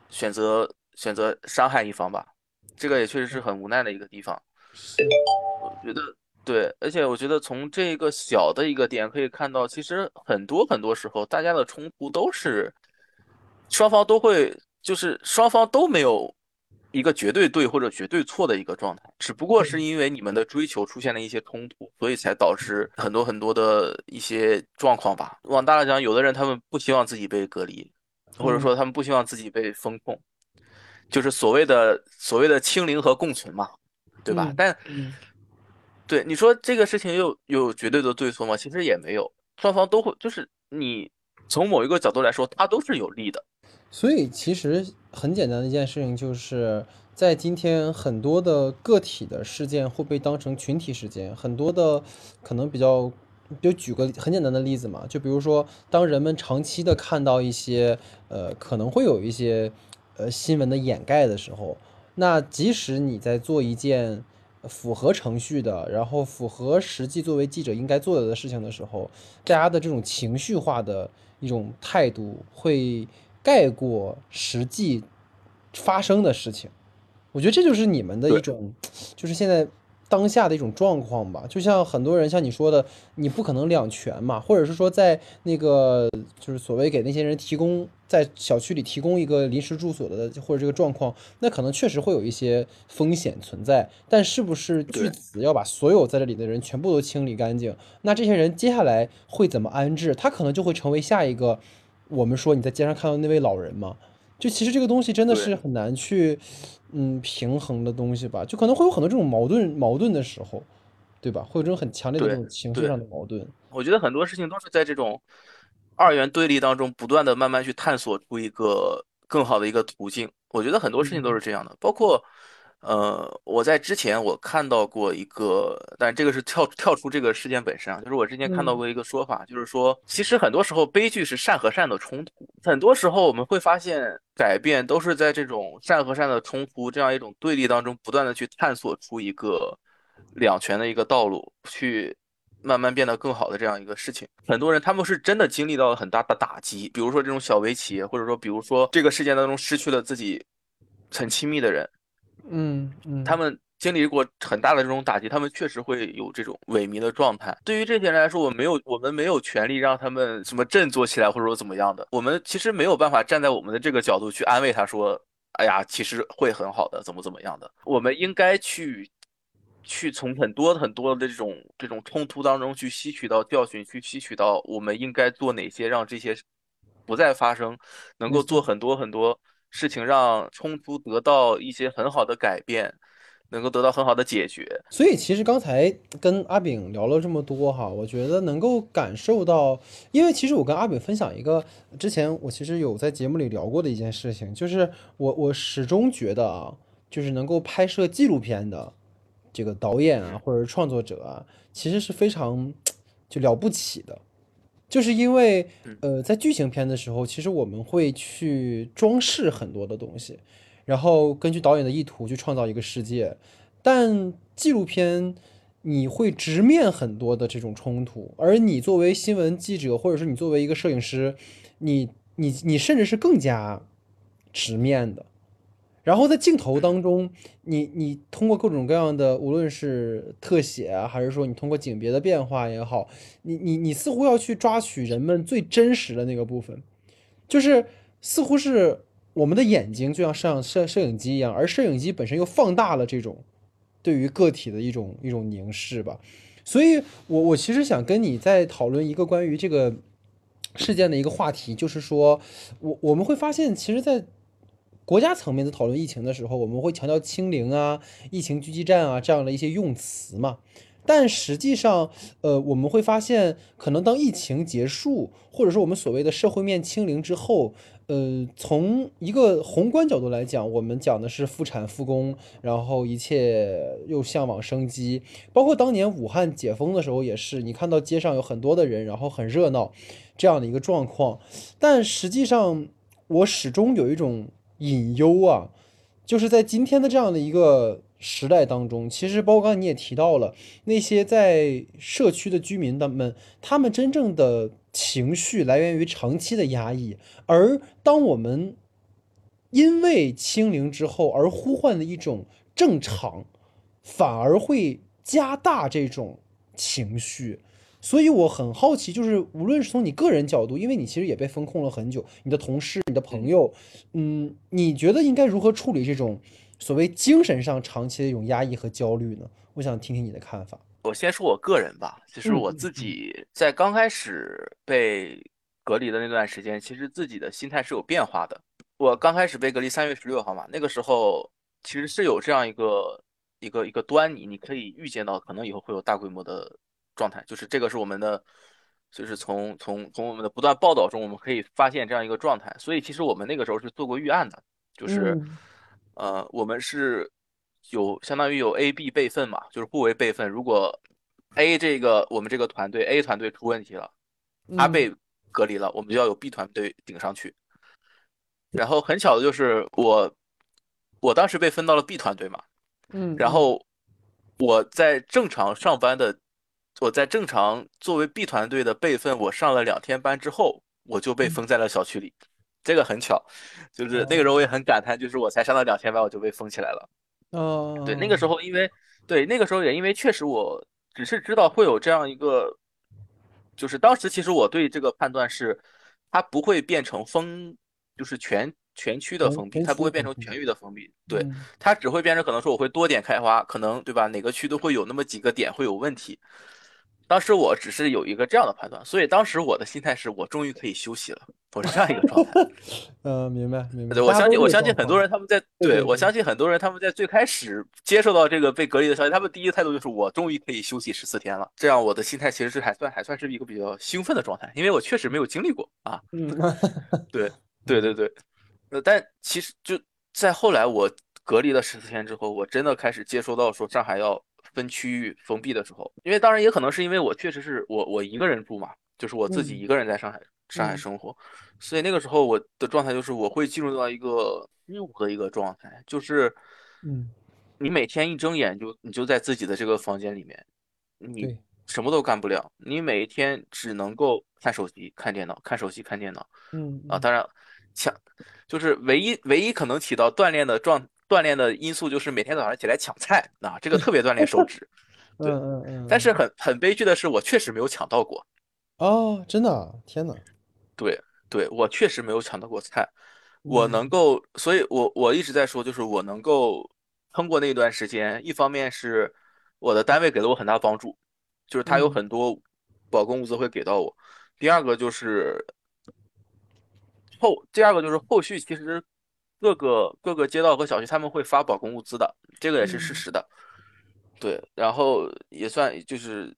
选择选择伤害一方吧。这个也确实是很无奈的一个地方。我觉得对，而且我觉得从这个小的一个点可以看到，其实很多很多时候大家的冲突都是双方都会，就是双方都没有一个绝对对或者绝对错的一个状态，只不过是因为你们的追求出现了一些冲突，所以才导致很多很多的一些状况吧。往大了讲，有的人他们不希望自己被隔离，或者说他们不希望自己被封控，就是所谓的所谓的清零和共存嘛，对吧？嗯但嗯对你说这个事情又有绝对的对错吗？其实也没有，双方都会，就是你从某一个角度来说，它都是有利的。所以其实很简单的一件事情，就是在今天很多的个体的事件会被当成群体事件，很多的可能比较，就举个很简单的例子嘛，就比如说当人们长期的看到一些呃可能会有一些呃新闻的掩盖的时候，那即使你在做一件符合程序的，然后符合实际作为记者应该做的事情的时候，大家的这种情绪化的一种态度会盖过实际发生的事情。我觉得这就是你们的一种，就是现在当下的一种状况吧。就像很多人像你说的，你不可能两全嘛，或者是说在那个就是所谓给那些人提供在小区里提供一个临时住所的或者这个状况，那可能确实会有一些风险存在。但是不是据此要把所有在这里的人全部都清理干净？那这些人接下来会怎么安置？他可能就会成为下一个我们说你在街上看到那位老人嘛。就其实这个东西真的是很难去，嗯，平衡的东西吧，就可能会有很多这种矛盾矛盾的时候，对吧？会有这种很强烈的这种情绪上的矛盾。我觉得很多事情都是在这种二元对立当中，不断的慢慢去探索出一个更好的一个途径。我觉得很多事情都是这样的，包括，呃，我在之前我看到过一个，但这个是跳跳出这个事件本身啊，就是我之前看到嗯。过一个说法，就是说，其实很多时候悲剧是善和善的冲突，很多时候我们会发现改变都是在这种善和善的冲突这样一种对立当中，不断的去探索出一个两全的一个道路，去慢慢变得更好的这样一个事情。很多人他们是真的经历到了很大的打击，比如说这种小微企业，或者说比如说这个事件当中失去了自己很亲密的人，嗯嗯，他们经历过很大的这种打击，他们确实会有这种萎靡的状态。对于这些人来说，我没有，我们没有权利让他们什么振作起来，或者说怎么样的。我们其实没有办法站在我们的这个角度去安慰他说哎呀，其实会很好的，怎么怎么样的。我们应该去去从很多很多的这种这种冲突当中去吸取到教训，去吸取到我们应该做哪些让这些不再发生，能够做很多很多事情，让冲突得到一些很好的改变。能够得到很好的解决，所以其实刚才跟阿炳聊了这么多哈，我觉得能够感受到，因为其实我跟阿炳分享一个之前我其实有在节目里聊过的一件事情，就是我我始终觉得啊，就是能够拍摄纪录片的这个导演啊或者是创作者啊，其实是非常就了不起的，就是因为呃在剧情片的时候，其实我们会去装饰很多的东西。然后根据导演的意图去创造一个世界，但纪录片你会直面很多的这种冲突，而你作为新闻记者，或者是你作为一个摄影师，你你你甚至是更加直面的。然后在镜头当中，你你通过各种各样的，无论是特写啊，还是说你通过景别的变化也好，你你你似乎要去抓取人们最真实的那个部分，就是似乎是。我们的眼睛就像摄像摄摄影机一样，而摄影机本身又放大了这种对于个体的一种一种凝视吧。所以，我我其实想跟你在讨论一个关于这个事件的一个话题，就是说，我我们会发现，其实，在国家层面的讨论疫情的时候，我们会强调清零啊、疫情狙击战啊这样的一些用词嘛。但实际上，呃，我们会发现，可能当疫情结束，或者说我们所谓的社会面清零之后。呃，从一个宏观角度来讲，我们讲的是复产复工，然后一切又向往生机。包括当年武汉解封的时候，也是你看到街上有很多的人，然后很热闹这样的一个状况。但实际上，我始终有一种隐忧啊，就是在今天的这样的一个时代当中，其实包括刚才你也提到了那些在社区的居民的们，他们真正的。情绪来源于长期的压抑，而当我们因为清零之后而呼唤的一种正常，反而会加大这种情绪。所以我很好奇，就是无论是从你个人角度，因为你其实也被封控了很久，你的同事、你的朋友，嗯，你觉得应该如何处理这种所谓精神上长期的一种压抑和焦虑呢？我想听听你的看法。我先说我个人吧，就是我自己在刚开始被隔离的那段时间，其实自己的心态是有变化的。我刚开始被隔离三月十六号嘛，那个时候其实是有这样一个一个一个端倪，你可以预见到可能以后会有大规模的状态，就是这个是我们的，就是从从从我们的不断报道中，我们可以发现这样一个状态。所以其实我们那个时候是做过预案的，就是呃，我们是。有相当于有 A、B 备份嘛，就是互为备份。如果 A 这个我们这个团队 A 团队出问题了，他被隔离了，我们就要有 B 团队顶上去。然后很巧的就是我，我当时被分到了 B 团队嘛，嗯，然后我在正常上班的，我在正常作为 B 团队的备份，我上了两天班之后，我就被封在了小区里。这个很巧，就是那个时候我也很感叹，就是我才上了两天班，我就被封起来了。哦，对，那个时候因为，对那个时候也因为确实我只是知道会有这样一个，就是当时其实我对这个判断是，它不会变成封，就是全全区的封闭，它不会变成全域的封闭，对，它只会变成可能说我会多点开花，可能对吧？哪个区都会有那么几个点会有问题。当时我只是有一个这样的判断，所以当时我的心态是我终于可以休息了，我是这样一个状态。嗯，明白明白。对，我相信我相信很多人他们在对我相信很多人他们在最开始接受到这个被隔离的消息，他们第一个态度就是我终于可以休息十四天了。这样我的心态其实是还算还算是一个比较兴奋的状态，因为我确实没有经历过啊。嗯，对对对对。呃，但其实就在后来我隔离了十四天之后，我真的开始接收到说上海要。分区域封闭的时候，因为当然也可能是因为我确实是我我一个人住嘛，就是我自己一个人在上海上海生活，所以那个时候我的状态就是我会进入到一个虚无的一个状态，就是嗯，你每天一睁眼就你就在自己的这个房间里面，你什么都干不了，你每一天只能够看手机、看电脑、看手机、看电脑，嗯。啊，当然强就是唯一唯一可能起到锻炼的状。锻炼的因素就是每天早上起来抢菜啊，这个特别锻炼手指。对，嗯嗯嗯。但是很很悲剧的是，我确实没有抢到过。哦，真的？天哪！对对，我确实没有抢到过菜。我能够，所以我我一直在说，就是我能够通过那段时间，一方面是我的单位给了我很大帮助，就是他有嗯很多保供物资会给到我。第二个就是后，第二个就是后续其实各个各个街道和小区他们会发保供物资的，这个也是事嗯实的。对，然后也算就是，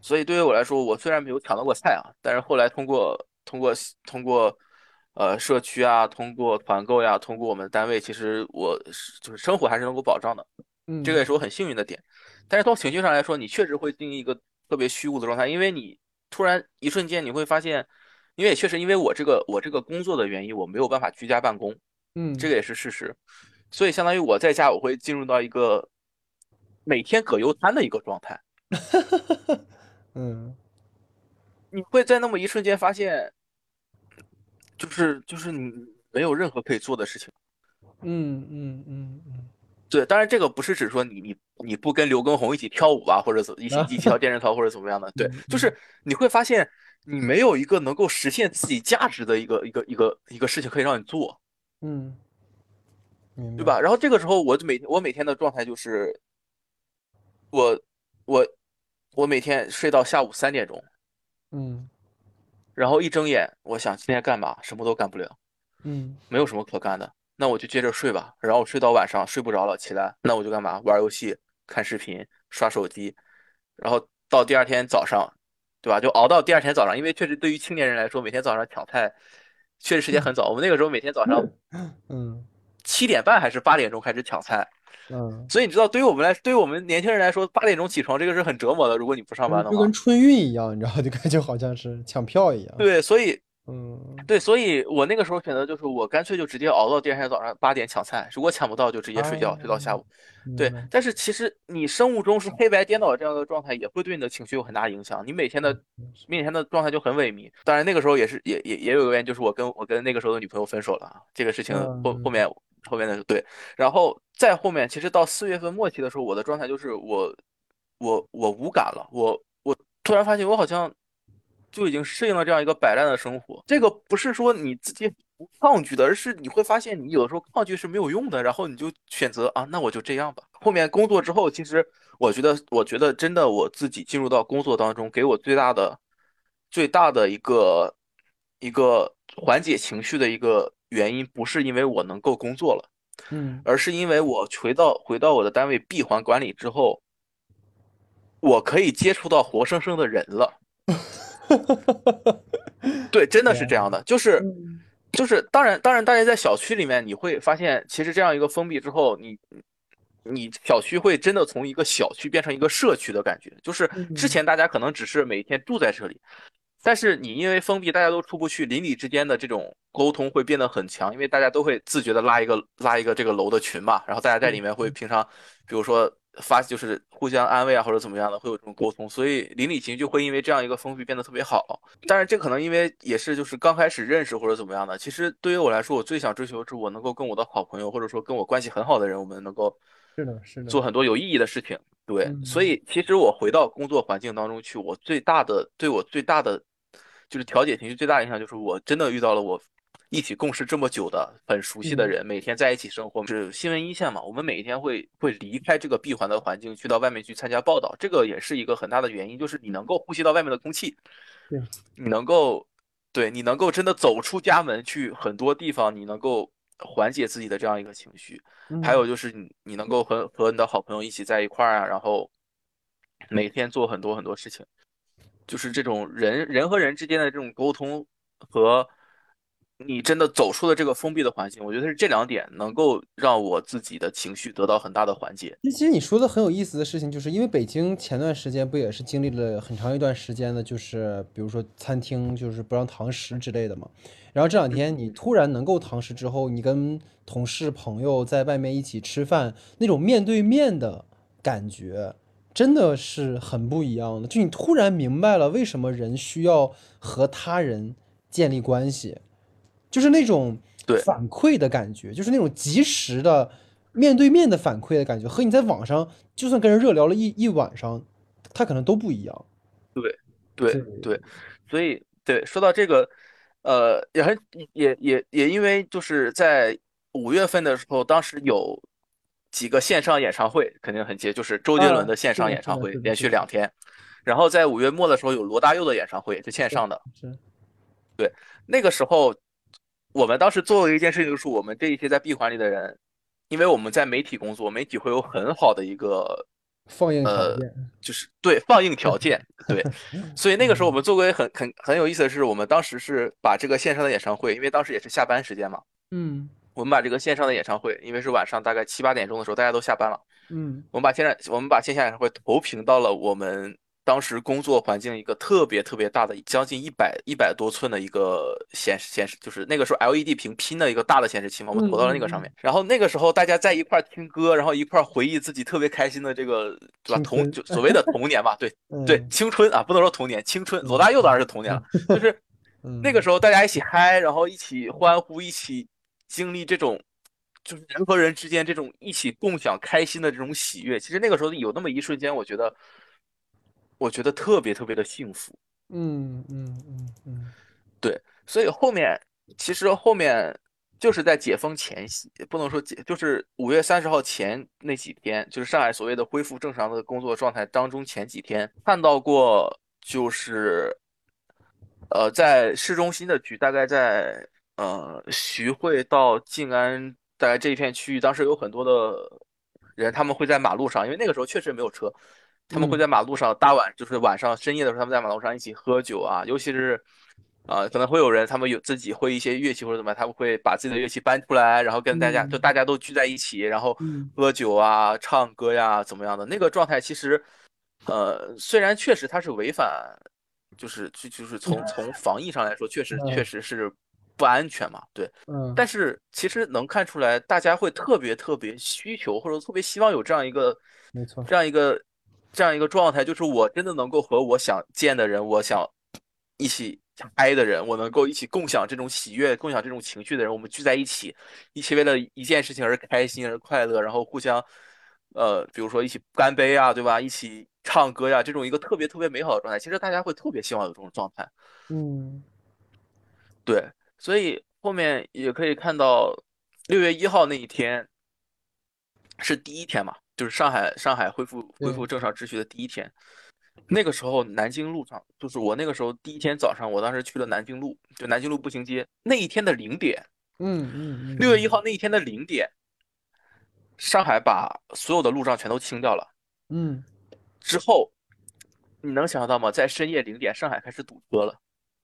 所以对于我来说，我虽然没有抢到过菜啊，但是后来通过通过通过呃社区啊，通过团购呀，通过我们单位，其实我是就是生活还是能够保障的，这个也嗯是我很幸运的点。但是从情绪上来说，你确实会进入一个特别虚无的状态，因为你突然一瞬间你会发现，因为也确实因为我这个我这个工作的原因，我没有办法居家办公，嗯这嗯个也是事实。所以相当于我在家，我会进入到一个每天葛优瘫的一个状态。嗯你会在那么一瞬间发现，就是就是你没有任何可以做的事情。嗯嗯嗯嗯对，当然这个不是指说你你你不跟刘畊宏一起跳舞啊，或者怎一起啊一起跳 健身操或者怎么样的。对，嗯就是你会发现你没有一个能够实现自己价值的一个一个一个一个事情可以让你做，嗯，对吧？然后这个时候我就每我每天的状态就是我我我每天睡到下午三点钟，嗯然后一睁眼，我想今天干嘛？什么都干不了。嗯没有什么可干的，那我就接着睡吧。然后睡到晚上睡不着了，起来，那我就干嘛？玩游戏、看视频、刷手机，然后到第二天早上，对吧？就熬到第二天早上，因为确实对于青年人来说，每天早上抢菜确实时间很早。我们那个时候每天早上 嗯七点半还是八点钟开始抢菜，嗯，所以你知道，对于我们来，对于我们年轻人来说，八点钟起床这个是很折磨的。如果你不上班的话，就跟春运一样，你知道，就感觉好像是抢票一样。对，所以嗯对，所以我那个时候选择就是我干脆就直接熬到第二天早上八点抢菜，如果抢不到就直接睡觉，睡到下午。对，但是其实你生物钟是黑白颠倒的这样的状态，也会对你的情绪有很大影响。你每天的每天的状态就很萎靡。当然那个时候也是也也也有一个原因，就是我跟我跟那个时候的女朋友分手了啊，这个事情后后面后面的对，然后再后面，其实到四月份末期的时候，我的状态就是我我我无感了，我我突然发现我好像就已经适应了这样一个摆烂的生活。这个不是说你自己不抗拒的，而是你会发现你有的时候抗拒是没有用的，然后你就选择啊，那我就这样吧。后面工作之后，其实我觉得，我觉得真的我自己进入到工作当中，给我最大的最大的一个一个缓解情绪的一个原因，不是因为我能够工作了，嗯而是因为我回到回到我的单位闭环管理之后，我可以接触到活生生的人了。对，真的是这样的，就是嗯就是，当然当然，大家在小区里面，你会发现，其实这样一个封闭之后，你你小区会真的从一个小区变成一个社区的感觉，就是之前大家可能只是每天住在这里。但是你因为封闭，大家都出不去，邻里之间的这种沟通会变得很强，因为大家都会自觉的拉一个拉一个这个楼的群嘛，然后大家在里面会平常，比如说发就是互相安慰啊或者怎么样的，会有这种沟通，所以邻里情就会因为这样一个封闭变得特别好。但是这可能因为也是就是刚开始认识或者怎么样的，其实对于我来说，我最想追求的是我能够跟我的好朋友或者说跟我关系很好的人，我们能够是的，是的，做很多有意义的事情。对，嗯所以其实我回到工作环境当中去，我最大的对我最大的就是调节情绪最大的影响，就是我真的遇到了我一起共事这么久的很熟悉的嗯。人，每天在一起生活，是新闻一线嘛，我们每一天会会离开这个闭环的环境，去到外面去参加报道，这个也是一个很大的原因，就是你能够呼吸到外面的空气，对，你能够对你能够真的走出家门去很多地方，你能够缓解自己的这样一个情绪。嗯还有就是你你能够和和你的好朋友一起在一块儿啊，然后每天做很多很多事情，就是这种人人和人之间的这种沟通和你真的走出了这个封闭的环境，我觉得是这两点能够让我自己的情绪得到很大的缓解。其实你说的很有意思的事情，就是因为北京前段时间不也是经历了很长一段时间的，就是比如说餐厅就是不让堂食之类的嘛。然后这两天你突然能够堂食之后，你跟同事朋友在外面一起吃饭，那种面对面的感觉，真的是很不一样的。就你突然明白了为什么人需要和他人建立关系。就是那种对反馈的感觉，就是那种及时的面对面的反馈的感觉，和你在网上就算跟人热聊了一一晚上，他可能都不一样。对对对，所以对说到这个，呃，也还也也也因为就是在五月份的时候，当时有几个线上演唱会，肯定很接，就是周杰伦啊，的线上演唱会，连，续两天。然后在五月末的时候有罗大佑的演唱会，就线上的。是，那个时候，我们当时做了一件事情，就是我们这一些在闭环里的人，因为我们在媒体工作，媒体会有很好的一个放映条呃，件，就是对放映条件，对，所以那个时候我嗯们做过很很很有意思的是，我们当时是把这个线上的演唱会，因为当时也是下班时间嘛，嗯。我们把这个线上的演唱会，因为是晚上大概七八点钟的时候，大家都下班了，嗯。我们把线上我们把线下演唱会投屏到了我们当时工作环境一个特别特别大的，将近一百一百多寸的一个显示显示，就是那个时候 LED 屏拼的一个大的显示器嘛，我投到了那个上面。然后那个时候大家在一块儿听歌，然后一块儿回忆自己特别开心的这个，对吧？童就所谓的童年吧，对 对，嗯青春啊，不能说童年，青春。罗嗯大佑当然是童年了，就是 那个嗯时候大家一起嗨，然后一起欢呼，一起经历这种。就是人和人之间这种一起共享开心的这种喜悦，其实那个时候有那么一瞬间，我觉得，我觉得特别特别的幸福。嗯嗯嗯嗯对，所以后面其实后面就是在解封前夕，不能说解，就是五月三十号前那几天，就是上海所谓的恢复正常的工作状态当中前几天，看到过就是呃在市中心的区，大概在呃徐汇到静安大概这一片区域，当时有很多的人，他们会在马路上，因为那个时候确实没有车，他们会嗯。在马路上大晚就是晚上深夜的时候，他们在马路上一起喝酒啊，尤其是。啊、可能会有人，他们有自己会一些乐器或者怎么样，他们会把自己的乐器搬出来，然后跟大家就嗯大家都聚在一起，然后嗯。喝酒啊、唱歌呀，怎么样的。那个状态，其实，呃，虽然确实它是违反，就是就就是从从防疫上来说，确实确嗯。实是不安全嘛，对。嗯，但是其实能看出来，大家会特别特别需求，或者特别希望有这样一个没错，这样一个这样一个状态，就是我真的能够和我想见的人，我想一起嗨的人，我能够一起共享这种喜悦、共享这种情绪的人，我们聚在一起，一起为了一件事情而开心而快乐，然后互相，呃，比如说一起干杯啊，对吧？一起唱歌呀，这种一个特别特别美好的状态，其实大家会特别希望有这种状态。嗯对，所以后面也可以看到，六月一号那一天是第一天嘛，就是上海上海恢复恢，复正常秩序的第一天。那个时候南京路上，就是我那个时候第一天早上，我当时去了南京路，就南京路步行街。那一天的零点，嗯嗯六月一嗯号那一天的零点，上海把所有的路障全都清掉了。嗯，之后，你能想象到吗？在深夜零点，上海开始堵车了。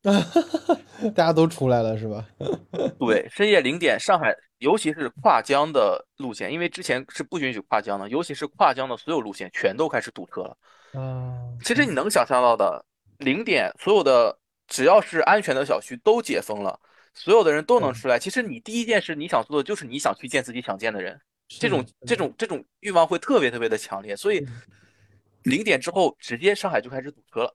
大家都出来了是吧？对，深夜零点，上海尤其是跨江的路线，因为之前是不允许跨江的，尤其是跨江的所有路线全都开始堵车了。啊，其实你能想象到的，零点所有的只要是安全的小区都解封了，所有的人都能，出来。其实你第一件事你想做的就是你想去见自己想见的人，这，种这，种这种欲望会特别特别的强烈，所以，零点之后直接上海就开始堵车了。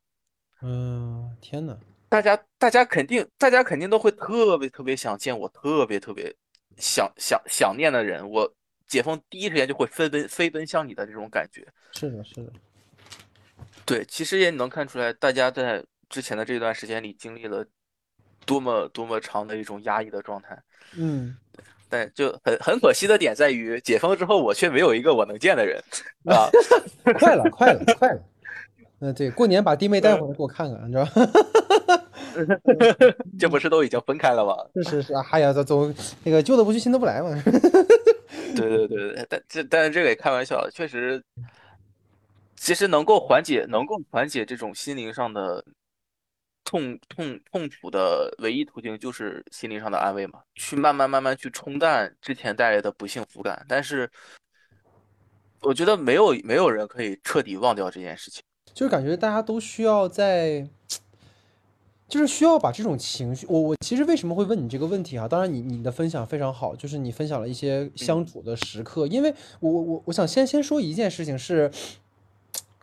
嗯，天呐，大家大家肯定大家肯定都会特别特别想见我，特别特别想想想念的人，我解封第一时间就会飞奔飞奔向你的这种感觉。是的，是的，对，其实也能看出来，大家在之前的这段时间里经历了多么多么长的一种压抑的状态。嗯，但就很很可惜的点在于，解封之后我却没有一个我能见的人 啊。快了，快了，快了。嗯，对，过年把弟妹带回来给我看看，你知道吧？这不是都已经分开了吗？是 是是，哎呀，总总那个旧的不去，新的不来嘛。对对对对，但这但是这个也开玩笑，确实，其实能够缓解能够缓解这种心灵上的痛痛痛苦的唯一途径就是心灵上的安慰嘛，去慢慢慢慢去冲淡之前带来的不幸福感。但是我觉得没有没有人可以彻底忘掉这件事情。就是感觉大家都需要在，就是需要把这种情绪。我我其实为什么会问你这个问题啊？当然你你的分享非常好，就是你分享了一些相嗯处的时刻。因为我我我我想先先说一件事情是。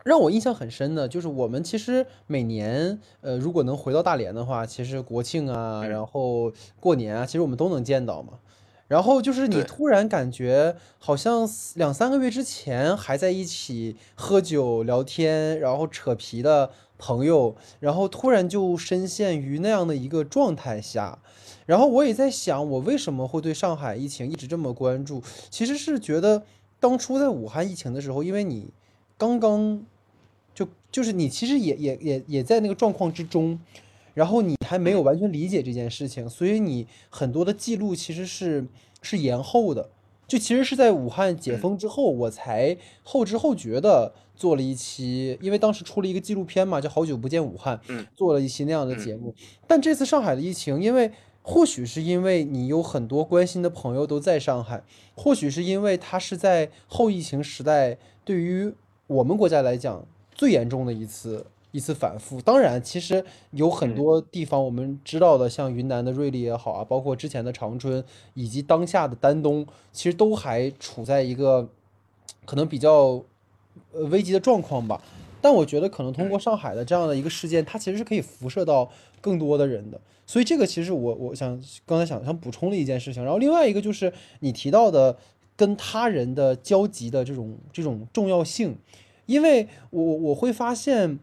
让我印象很深的，就是我们其实每年，呃，如果能回到大连的话，其实国庆啊，嗯，然后过年啊，其实我们都能见到嘛。然后就是你，突然感觉好像两三个月之前还在一起喝酒聊天，然后扯皮的朋友，然后突然就深陷于那样的一个状态下。然后我也在想，我为什么会对上海疫情一直这么关注？其实是觉得当初在武汉疫情的时候，因为你刚刚就就是你其实也也也也在那个状况之中，然后你还没有完全理解这件事情，所以你很多的记录其实是是延后的。就其实是在武汉解封之后，我才后知后觉的做了一期，因为当时出了一个纪录片嘛，叫《好久不见武汉》，做了一期那样的节目。但这次上海的疫情，因为或许是因为你有很多关心的朋友都在上海，或许是因为它是在后疫情时代对于我们国家来讲最严重的一次一次反复。当然，其实有很多地方我们知道的，像云南的瑞丽也好啊，包括之前的长春以及当下的丹东，其实都还处在一个可能比较呃危机的状况吧。但我觉得，可能通过上海的这样的一个事件，它其实是可以辐射到更多的人的。所以这个其实我我想刚才想想补充的一件事情，然后另外一个就是你提到的跟他人的交集的这种这种重要性，因为我我会发现。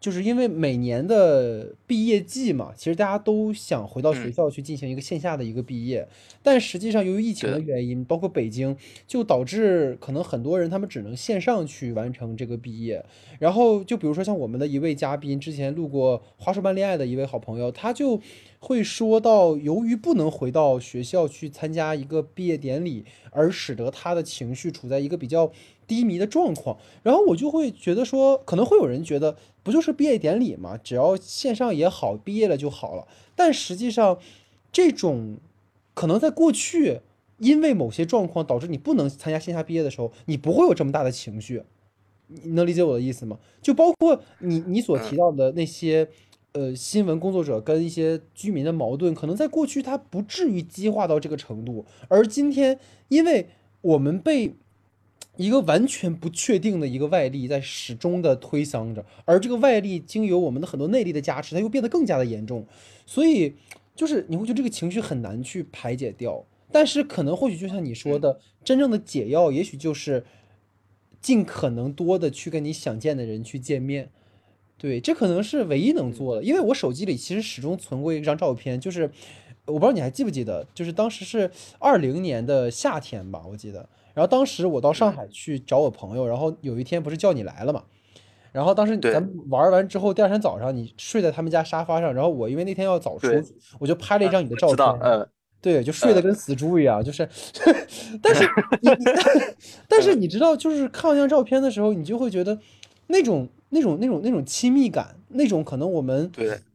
就是因为每年的毕业季嘛，其实大家都想回到学校去进行一个线下的一个毕业，但实际上由于疫情的原因，包括北京，就导致可能很多人他们只能线上去完成这个毕业。然后就比如说像我们的一位嘉宾，之前录过《花束般恋爱》的一位好朋友，他就会说到，由于不能回到学校去参加一个毕业典礼，而使得他的情绪处在一个比较。低迷的状况，然后我就会觉得说，可能会有人觉得，不就是毕业典礼嘛，只要线上也好，毕业了就好了。但实际上，这种可能在过去，因为某些状况导致你不能参加线下毕业的时候，你不会有这么大的情绪。你能理解我的意思吗？就包括你你所提到的那些，呃，新闻工作者跟一些居民的矛盾，可能在过去它不至于激化到这个程度，而今天，因为我们被一个完全不确定的一个外力在始终的推搡着，而这个外力经由我们的很多内力的加持，它又变得更加的严重，所以就是你会觉得这个情绪很难去排解掉。但是可能或许就像你说的，真正的解药也许就是尽可能多的去跟你想见的人去见面。对，这可能是唯一能做的。因为我手机里其实始终存过一张照片，就是我不知道你还记不记得，就是当时是二零年的夏天吧，我记得。然后当时我到上海去找我朋友，然后有一天不是叫你来了嘛？然后当时咱们玩完之后，第二天早上你睡在他们家沙发上，然后我因为那天要早出，我就拍了一张你的照片。嗯，对，就睡得跟死猪一样，就是。但是你，但是你知道，就是看那张照片的时候，你就会觉得那种那种那种那种亲密感，那种可能我们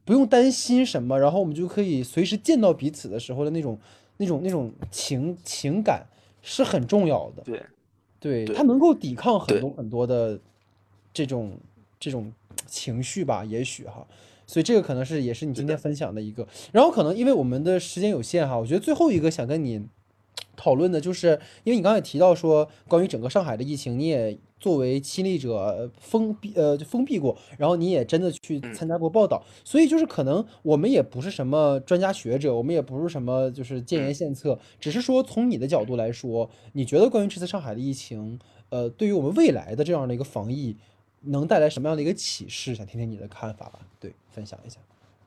不用担心什么，然后我们就可以随时见到彼此的时候的那种那种那种情情感。是很重要的，对，对，它能够抵抗很多很多的这种这种情绪吧，也许哈，所以这个可能是也是你今天分享的一个，然后可能因为我们的时间有限哈，我觉得最后一个想跟你讨论的就是，因为你刚才提到说关于整个上海的疫情，你也。作为亲历者封闭呃就封闭过，然后你也真的去参加过报道，所以就是可能我们也不是什么专家学者，我们也不是什么就是建言献策，只是说从你的角度来说，你觉得关于这次上海的疫情，呃，对于我们未来的这样的一个防疫，能带来什么样的一个启示？想听听你的看法吧，对，分享一下。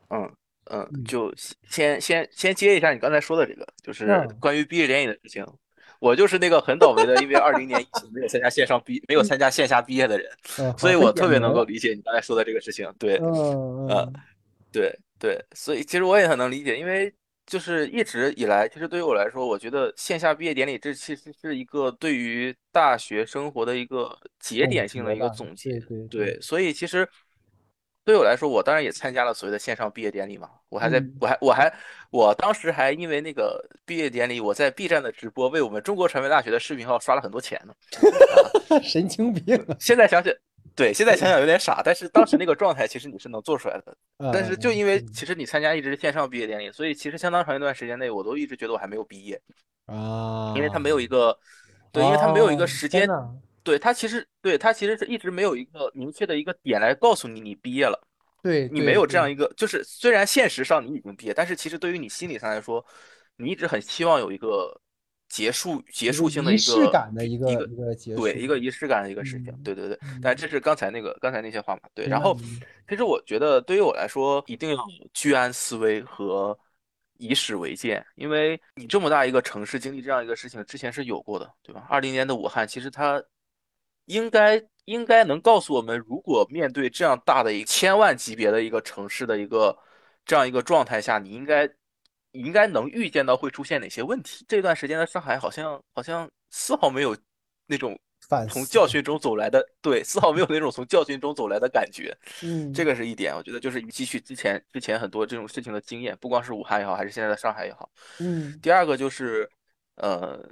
嗯嗯，就先先先接一下你刚才说的这个，就是关于毕业典礼的事情。我就是那个很倒霉的，因为二零年疫情没有参加线上毕，没有参加线下毕业的人，所以我特别能够理解你刚才说的这个事情。对，嗯，对对，所以其实我也很能理解，因为就是一直以来，其实对于我来说，我觉得线下毕业典礼这其实是一个对于大学生活的一个节点性的一个总结。对，所以其实。对我来说，我当然也参加了所谓的线上毕业典礼嘛。我还在，我还，我还，我当时还因为那个毕业典礼，我在 B 站的直播为我们中国传媒大学的视频号刷了很多钱呢。神经病！现在想想，对，现在想想有点傻，但是当时那个状态其实你是能做出来的。但是就因为其实你参加一直是线上毕业典礼，所以其实相当长一段时间内，我都一直觉得我还没有毕业啊，因为他没有一个，对，因为他没有一个时间。对他其实对他其实是一直没有一个明确的一个点来告诉你你毕业了，对你没有这样一个，就是虽然现实上你已经毕业，但是其实对于你心理上来说，你一直很希望有一个结束结束性的一个仪式感的一一个个一个结对。一个仪式感的一个事情，嗯对对对。嗯但这是刚才那个刚才那些话嘛，对。然后其实我觉得对于我来说，一定要居安思危和以史为鉴，因为你这么大一个城市经历这样一个事情，之前是有过的，对吧？二零年的武汉，其实它应该应该能告诉我们，如果面对这样大的一千万级别的一个城市的一个这样一个状态下，你应该你应该能预见到会出现哪些问题。这段时间的上海好像好像丝毫没有那种反从教训中走来的，对，丝毫没有那种从教训中走来的感觉。嗯这个是一点，我觉得就是汲取之前之前很多这种事情的经验，不光是武汉也好，还是现在的上海也好。嗯第二个就是，呃，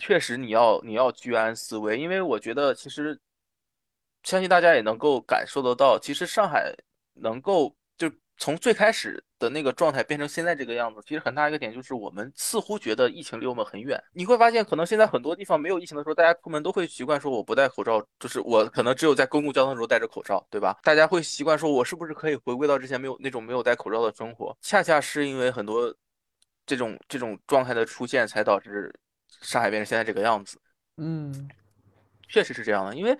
确实你要你要居安思危，因为我觉得其实相信大家也能够感受得到，其实上海能够就从最开始的那个状态变成现在这个样子，其实很大一个点就是我们似乎觉得疫情离我们很远。你会发现，可能现在很多地方没有疫情的时候，大家出门都会习惯说我不戴口罩，就是我可能只有在公共交通的时候戴着口罩，对吧？大家会习惯说我是不是可以回归到之前没有那种没有戴口罩的生活？恰恰是因为很多这种这种状态的出现，才导致上海变成现在这个样子。嗯确实是这样的，因为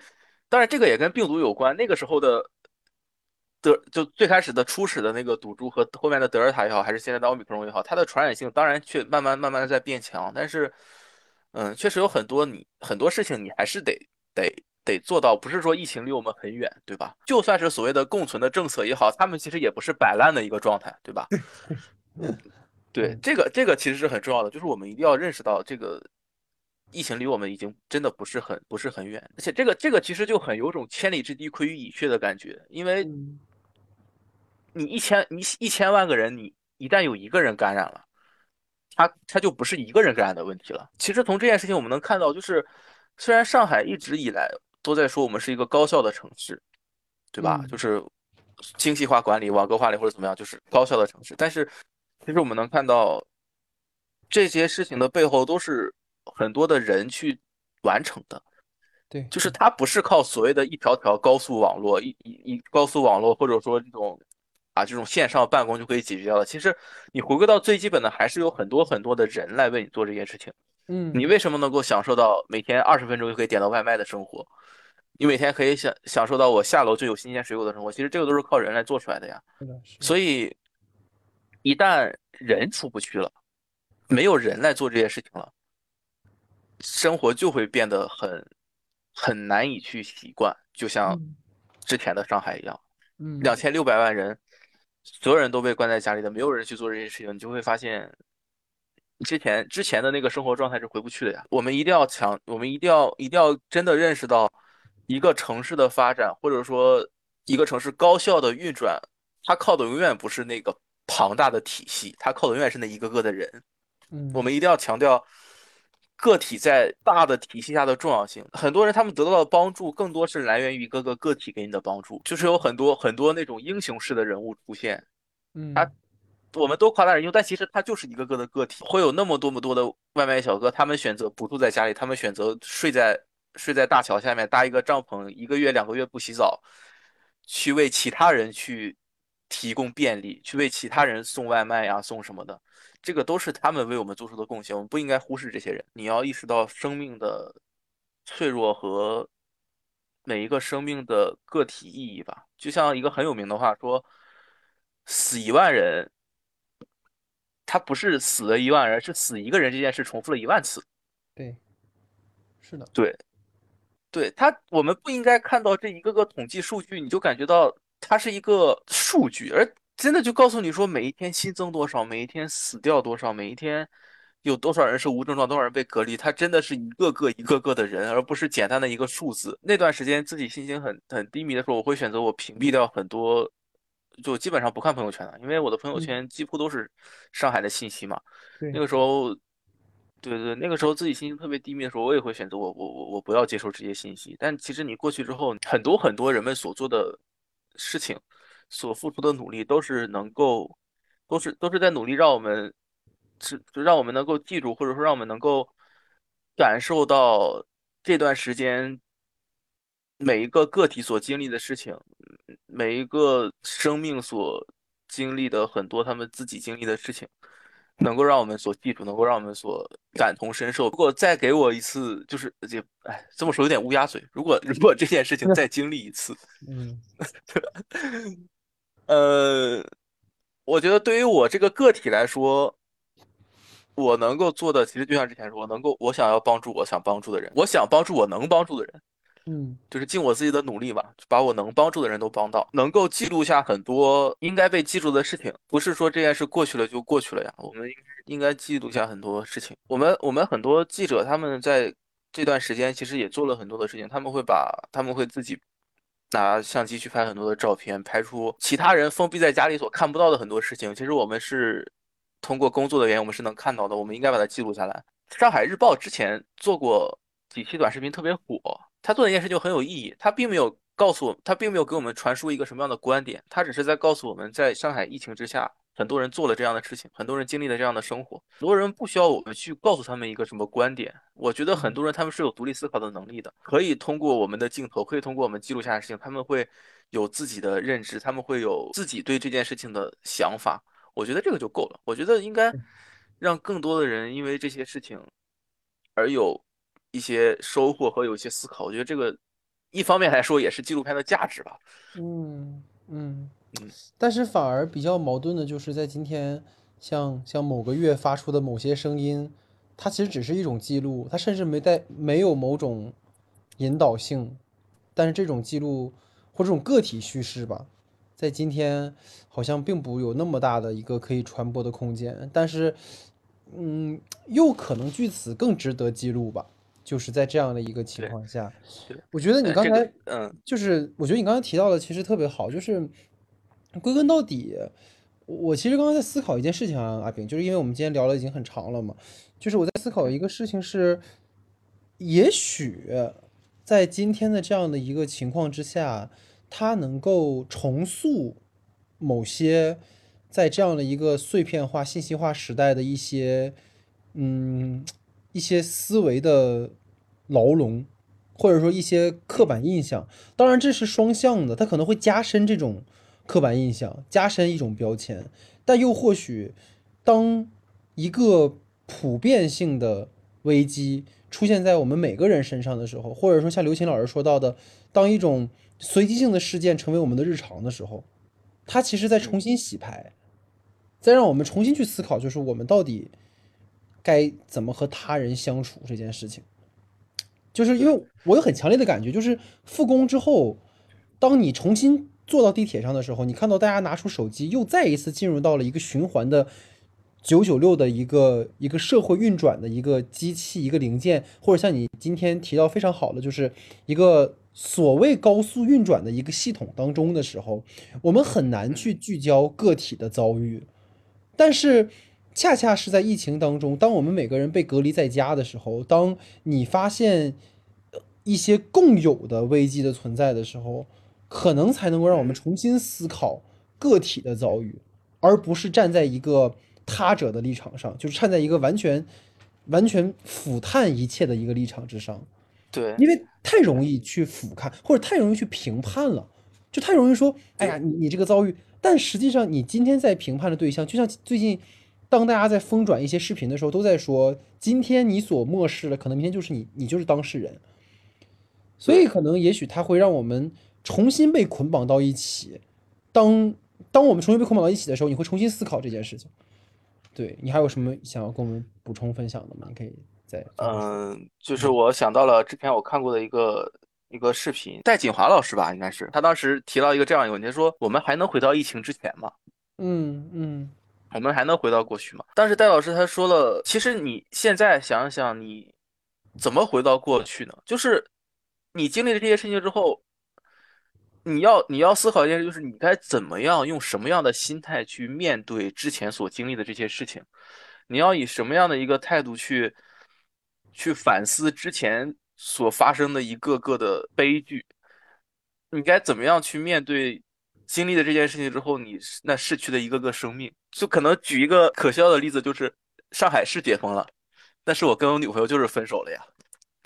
当然这个也跟病毒有关。那个时候的德就最开始的初始的那个毒株和后面的德尔塔也好，还是现在的奥密克戎也好，它的传染性当然却慢慢慢慢的在变强，但是嗯，确实有很多你很多事情你还是得得得做到，不是说疫情离我们很远，对吧？就算是所谓的共存的政策也好，他们其实也不是摆烂的一个状态，对吧？对，嗯这个这个其实是很重要的，就是我们一定要认识到这个疫情离我们已经真的不是很不是很远，而且这个这个其实就很有种千里之堤溃于蚁穴的感觉，因为嗯你一千你一千万个人，你一旦有一个人感染了，他他就不是一个人感染的问题了。其实从这件事情我们能看到，就是虽然上海一直以来都在说我们是一个高效的城市，对吧？嗯就是精细化管理、网格化管理或者怎么样，就是高效的城市。但是其实我们能看到，这些事情的背后都是很多的人去完成的。对，就是它不是靠所谓的一条条高速网络、一一一高速网络，或者说这种啊这种线上办公就可以解决掉的。其实你回归到最基本的，还是有很多很多的人来为你做这件事情。嗯你为什么能够享受到每天二十分钟就可以点到外卖的生活？你每天可以享享受到我下楼就有新鲜水果的生活？其实这个都是靠人来做出来的呀。所以一旦人出不去了，没有人来做这些事情了，生活就会变得很很难以去习惯，就像嗯之前的上海一样，嗯两千六百万人，所有人都被关在家里的，没有人去做这些事情，你就会发现。之前之前的那个生活状态是回不去的呀。我们一定要强，我们一定要一定要真的认识到，一个城市的发展，或者说一个城市高效的运转，它靠的永远不是那个庞大的体系，它靠的永远是那一个个的人。嗯我们一定要强调个体在大的体系下的重要性。很多人他们得到的帮助，更多是来源于一个个个体给你的帮助，就是有很多很多那种英雄式的人物出现。嗯他我们都夸大人用，但其实他就是一个个的个体，会有那么多么多的外卖小哥，他们选择不住在家里，他们选择睡在睡在大桥下面搭一个帐篷，一个月两个月不洗澡，去为其他人去提供便利，去为其他人送外卖呀、送什么的，这个都是他们为我们做出的贡献，我们不应该忽视这些人。你要意识到生命的脆弱和每一个生命的个体意义吧。就像一个很有名的话说，死一万人。他不是死了一万人，是死一个人这件事重复了一万次。对，是的，对，对他，我们不应该看到这一个个统计数据，你就感觉到它是一个数据，而真的就告诉你说每一天新增多少，每一天死掉多少，每一天有多少人是无症状，多少人被隔离，它真的是一个个一个个的人，而不是简单的一个数字。那段时间自己心情很很低迷的时候，我会选择我屏蔽掉很多。就基本上不看朋友圈了，因为我的朋友圈几乎都是上海的信息嘛。对那个时候，对对，那个时候自己心情特别低迷的时候，我也会选择我我我我不要接受这些信息。但其实你过去之后，很多很多人们所做的事情，所付出的努力，都是能够，都是都是在努力让我们，是就让我们能够记住，或者说让我们能够感受到这段时间每一个个体所经历的事情，每一个生命所经历的很多他们自己经历的事情。能够让我们所记住，能够让我们所感同身受。如果再给我一次，就是这，哎，这么说有点乌鸦嘴。如果如果这件事情再经历一次，嗯 呃，我觉得对于我这个个体来说，我能够做的，其实就像之前说，我能够，我想要帮助我想帮助的人，我想帮助我能帮助的人。嗯就是尽我自己的努力吧，把我能帮助的人都帮到，能够记录下很多应该被记住的事情。不是说这件事过去了就过去了呀，我们应该应该记录下很多事情。我们我们很多记者他们在这段时间其实也做了很多的事情，他们会把他们会自己拿相机去拍很多的照片，拍出其他人封闭在家里所看不到的很多事情。其实我们是通过工作的原因，我们是能看到的，我们应该把它记录下来。上海日报之前做过几期短视频，特别火。他做的一件事就很有意义，他并没有告诉我，他并没有给我们传输一个什么样的观点，他只是在告诉我们，在上海疫情之下，很多人做了这样的事情，很多人经历了这样的生活，很多人不需要我们去告诉他们一个什么观点。我觉得很多人他们是有独立思考的能力的，可以通过我们的镜头，可以通过我们记录下的事情，他们会有自己的认知，他们会有自己对这件事情的想法。我觉得这个就够了。我觉得应该让更多的人因为这些事情而有一些收获和有一些思考。我觉得这个一方面来说也是纪录片的价值吧。嗯嗯嗯，但是反而比较矛盾的就是在今天，像像某个月发出的某些声音，它其实只是一种记录，它甚至没带没有某种引导性，但是这种记录或这种个体叙事吧，在今天好像并不有那么大的一个可以传播的空间，但是，嗯，又可能据此更值得记录吧。就是在这样的一个情况下，对，我觉得你刚才嗯。就是，我觉得你刚才提到的其实特别好，就是归根到底，我其实刚刚在思考一件事情啊，阿炳，就是因为我们今天聊了已经很长了嘛，就是我在思考一个事情是，也许在今天的这样的一个情况之下，它能够重塑某些在这样的一个碎片化、信息化时代的一些，嗯，一些思维的牢笼，或者说一些刻板印象。当然，这是双向的，它可能会加深这种刻板印象，加深一种标签，但又或许，当一个普遍性的危机出现在我们每个人身上的时候，或者说像刘琴老师说到的，当一种随机性的事件成为我们的日常的时候，它其实在重新洗牌，再让我们重新去思考，就是我们到底该怎么和他人相处这件事情。就是因为我有很强烈的感觉，就是复工之后，当你重新坐到地铁上的时候，你看到大家拿出手机，又再一次进入到了一个循环的九九六的一个一个社会运转的一个机器、一个零件，或者像你今天提到非常好的，就是一个所谓高速运转的一个系统当中的时候，我们很难去聚焦个体的遭遇，但是。恰恰是在疫情当中，当我们每个人被隔离在家的时候，当你发现一些共有的危机的存在的时候，可能才能够让我们重新思考个体的遭遇，而不是站在一个他者的立场上，就是站在一个完全完全俯瞰一切的一个立场之上，对因为太容易去俯瞰，或者太容易去评判了，就太容易说，哎呀，你你这个遭遇，但实际上你今天在评判的对象，就像最近。当大家在疯转一些视频的时候，都在说今天你所漠视的，可能明天就是你，你就是当事人。所以可能也许它会让我们重新被捆绑到一起。当当我们重新被捆绑到一起的时候，你会重新思考这件事情。对你还有什么想要跟我们补充分享的吗？你可以再嗯，就是我想到了之前我看过的一个一个视频，戴锦华老师吧，应该是他当时提到一个这样一个问题，他说我们还能回到疫情之前吗？嗯嗯我们还能回到过去吗？但是戴老师他说了，其实你现在想想，你怎么回到过去呢？就是你经历了这些事情之后，你要你要思考一件事，就是你该怎么样用什么样的心态去面对之前所经历的这些事情？你要以什么样的一个态度去去反思之前所发生的一个个的悲剧？你该怎么样去面对经历的这件事情之后，你那逝去的一个个生命？就可能举一个可笑的例子，就是上海是解封了，但是我跟我女朋友就是分手了呀。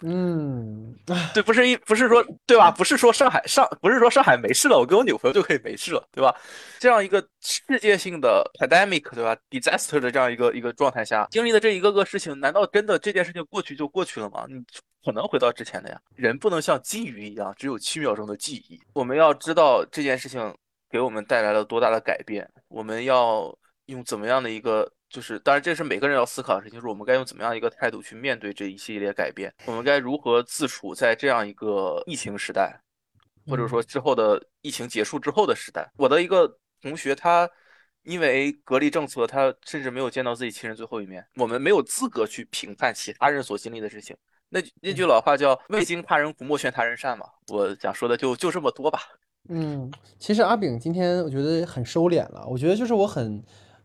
嗯，对，不是一不是说对吧？不是说上海上不是说上海没事了，我跟我女朋友就可以没事了，对吧？这样一个世界性的 pandemic，对吧？disaster 的这样一个一个状态下，经历的这一个个事情，难道真的这件事情过去就过去了吗？你可能回到之前的呀。人不能像金鱼一样，只有七秒钟的记忆。我们要知道这件事情给我们带来了多大的改变，我们要用怎么样的一个。就是，当然这是每个人要思考的事情，就是我们该用怎么样一个态度去面对这一系列改变，我们该如何自处在这样一个疫情时代，或者说之后的疫情结束之后的时代。我的一个同学，他因为隔离政策，他甚至没有见到自己亲人最后一面。我们没有资格去评判其他人所经历的事情。那那句老话叫“未经他人苦，莫劝他人善”嘛。我想说的就就这么多吧。嗯，其实阿炳今天我觉得很收敛了。我觉得就是我很。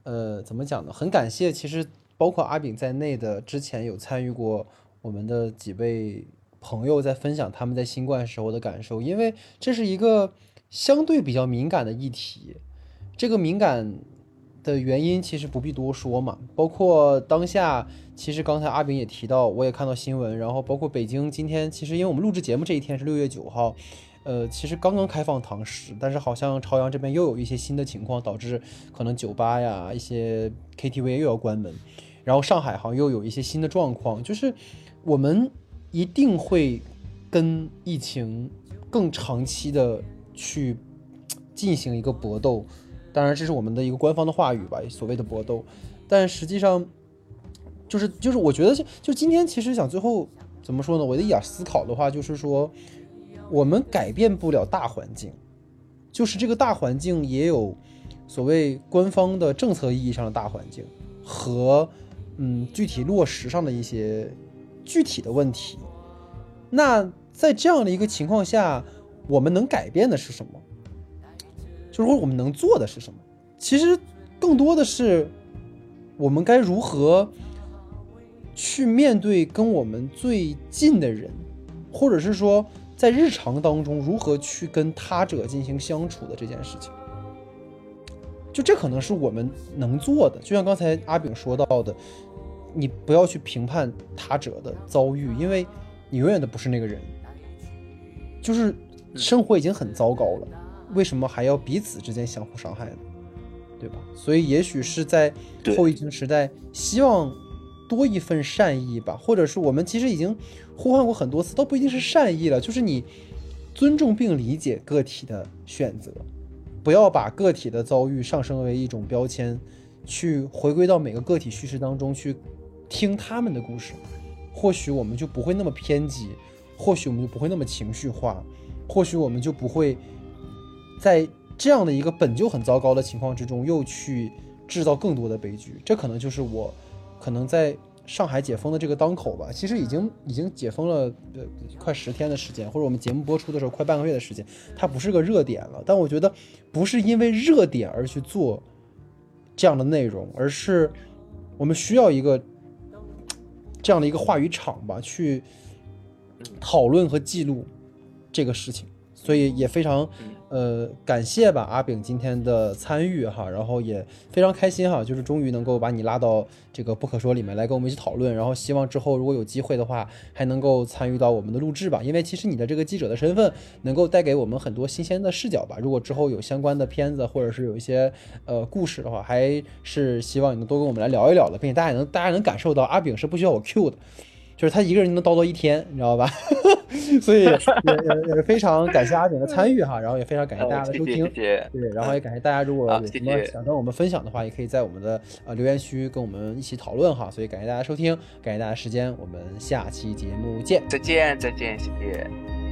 呃，怎么讲呢？很感谢，其实包括阿炳在内的之前有参与过我们的几位朋友在分享他们在新冠时候的感受，因为这是一个相对比较敏感的议题。这个敏感的原因其实不必多说嘛，包括当下，其实刚才阿炳也提到，我也看到新闻，然后包括北京今天，其实因为我们录制节目这一天是六月九号。呃，其实刚刚开放堂食，但是好像朝阳这边又有一些新的情况，导致可能酒吧呀、一些 KTV 又要关门。然后上海好像又有一些新的状况，就是我们一定会跟疫情更长期的去进行一个搏斗。当然，这是我们的一个官方的话语吧，所谓的搏斗。但实际上，就是就是我觉得就就今天其实想最后怎么说呢？我的一点思考的话，就是说。我们改变不了大环境，就是这个大环境也有所谓官方的政策意义上的大环境和嗯具体落实上的一些具体的问题。那在这样的一个情况下，我们能改变的是什么？就是说我们能做的是什么？其实更多的是我们该如何去面对跟我们最近的人，或者是说。在日常当中，如何去跟他者进行相处的这件事情，就这可能是我们能做的。就像刚才阿炳说到的，你不要去评判他者的遭遇，因为你永远都不是那个人。就是生活已经很糟糕了，为什么还要彼此之间相互伤害呢？对吧？所以也许是在后疫情时代，希望。多一份善意吧，或者是我们其实已经呼唤过很多次，都不一定是善意了，就是你尊重并理解个体的选择，不要把个体的遭遇上升为一种标签，去回归到每个个体叙事当中去听他们的故事，或许我们就不会那么偏激，或许我们就不会那么情绪化，或许我们就不会在这样的一个本就很糟糕的情况之中又去制造更多的悲剧，这可能就是我。可能在上海解封的这个当口吧，其实已经已经解封了呃快十天的时间，或者我们节目播出的时候快半个月的时间，它不是个热点了。但我觉得不是因为热点而去做这样的内容，而是我们需要一个这样的一个话语场吧，去讨论和记录这个事情。所以也非常。呃，感谢吧，阿炳今天的参与哈，然后也非常开心哈，就是终于能够把你拉到这个不可说里面来跟我们一起讨论，然后希望之后如果有机会的话，还能够参与到我们的录制吧，因为其实你的这个记者的身份能够带给我们很多新鲜的视角吧。如果之后有相关的片子或者是有一些呃故事的话，还是希望你能多跟我们来聊一聊的，并且大家能大家能感受到阿炳是不需要我 Q 的。就是他一个人能叨叨一天，你知道吧？所以也 也也是非常感谢阿炳的参与哈，然后也非常感谢大家的收听，对，然后也感谢大家，如果有什么想跟我们分享的话，也可以在我们的呃留言区跟我们一起讨论哈。所以感谢大家收听，感谢大家时间，我们下期节目见，再见再见，谢谢。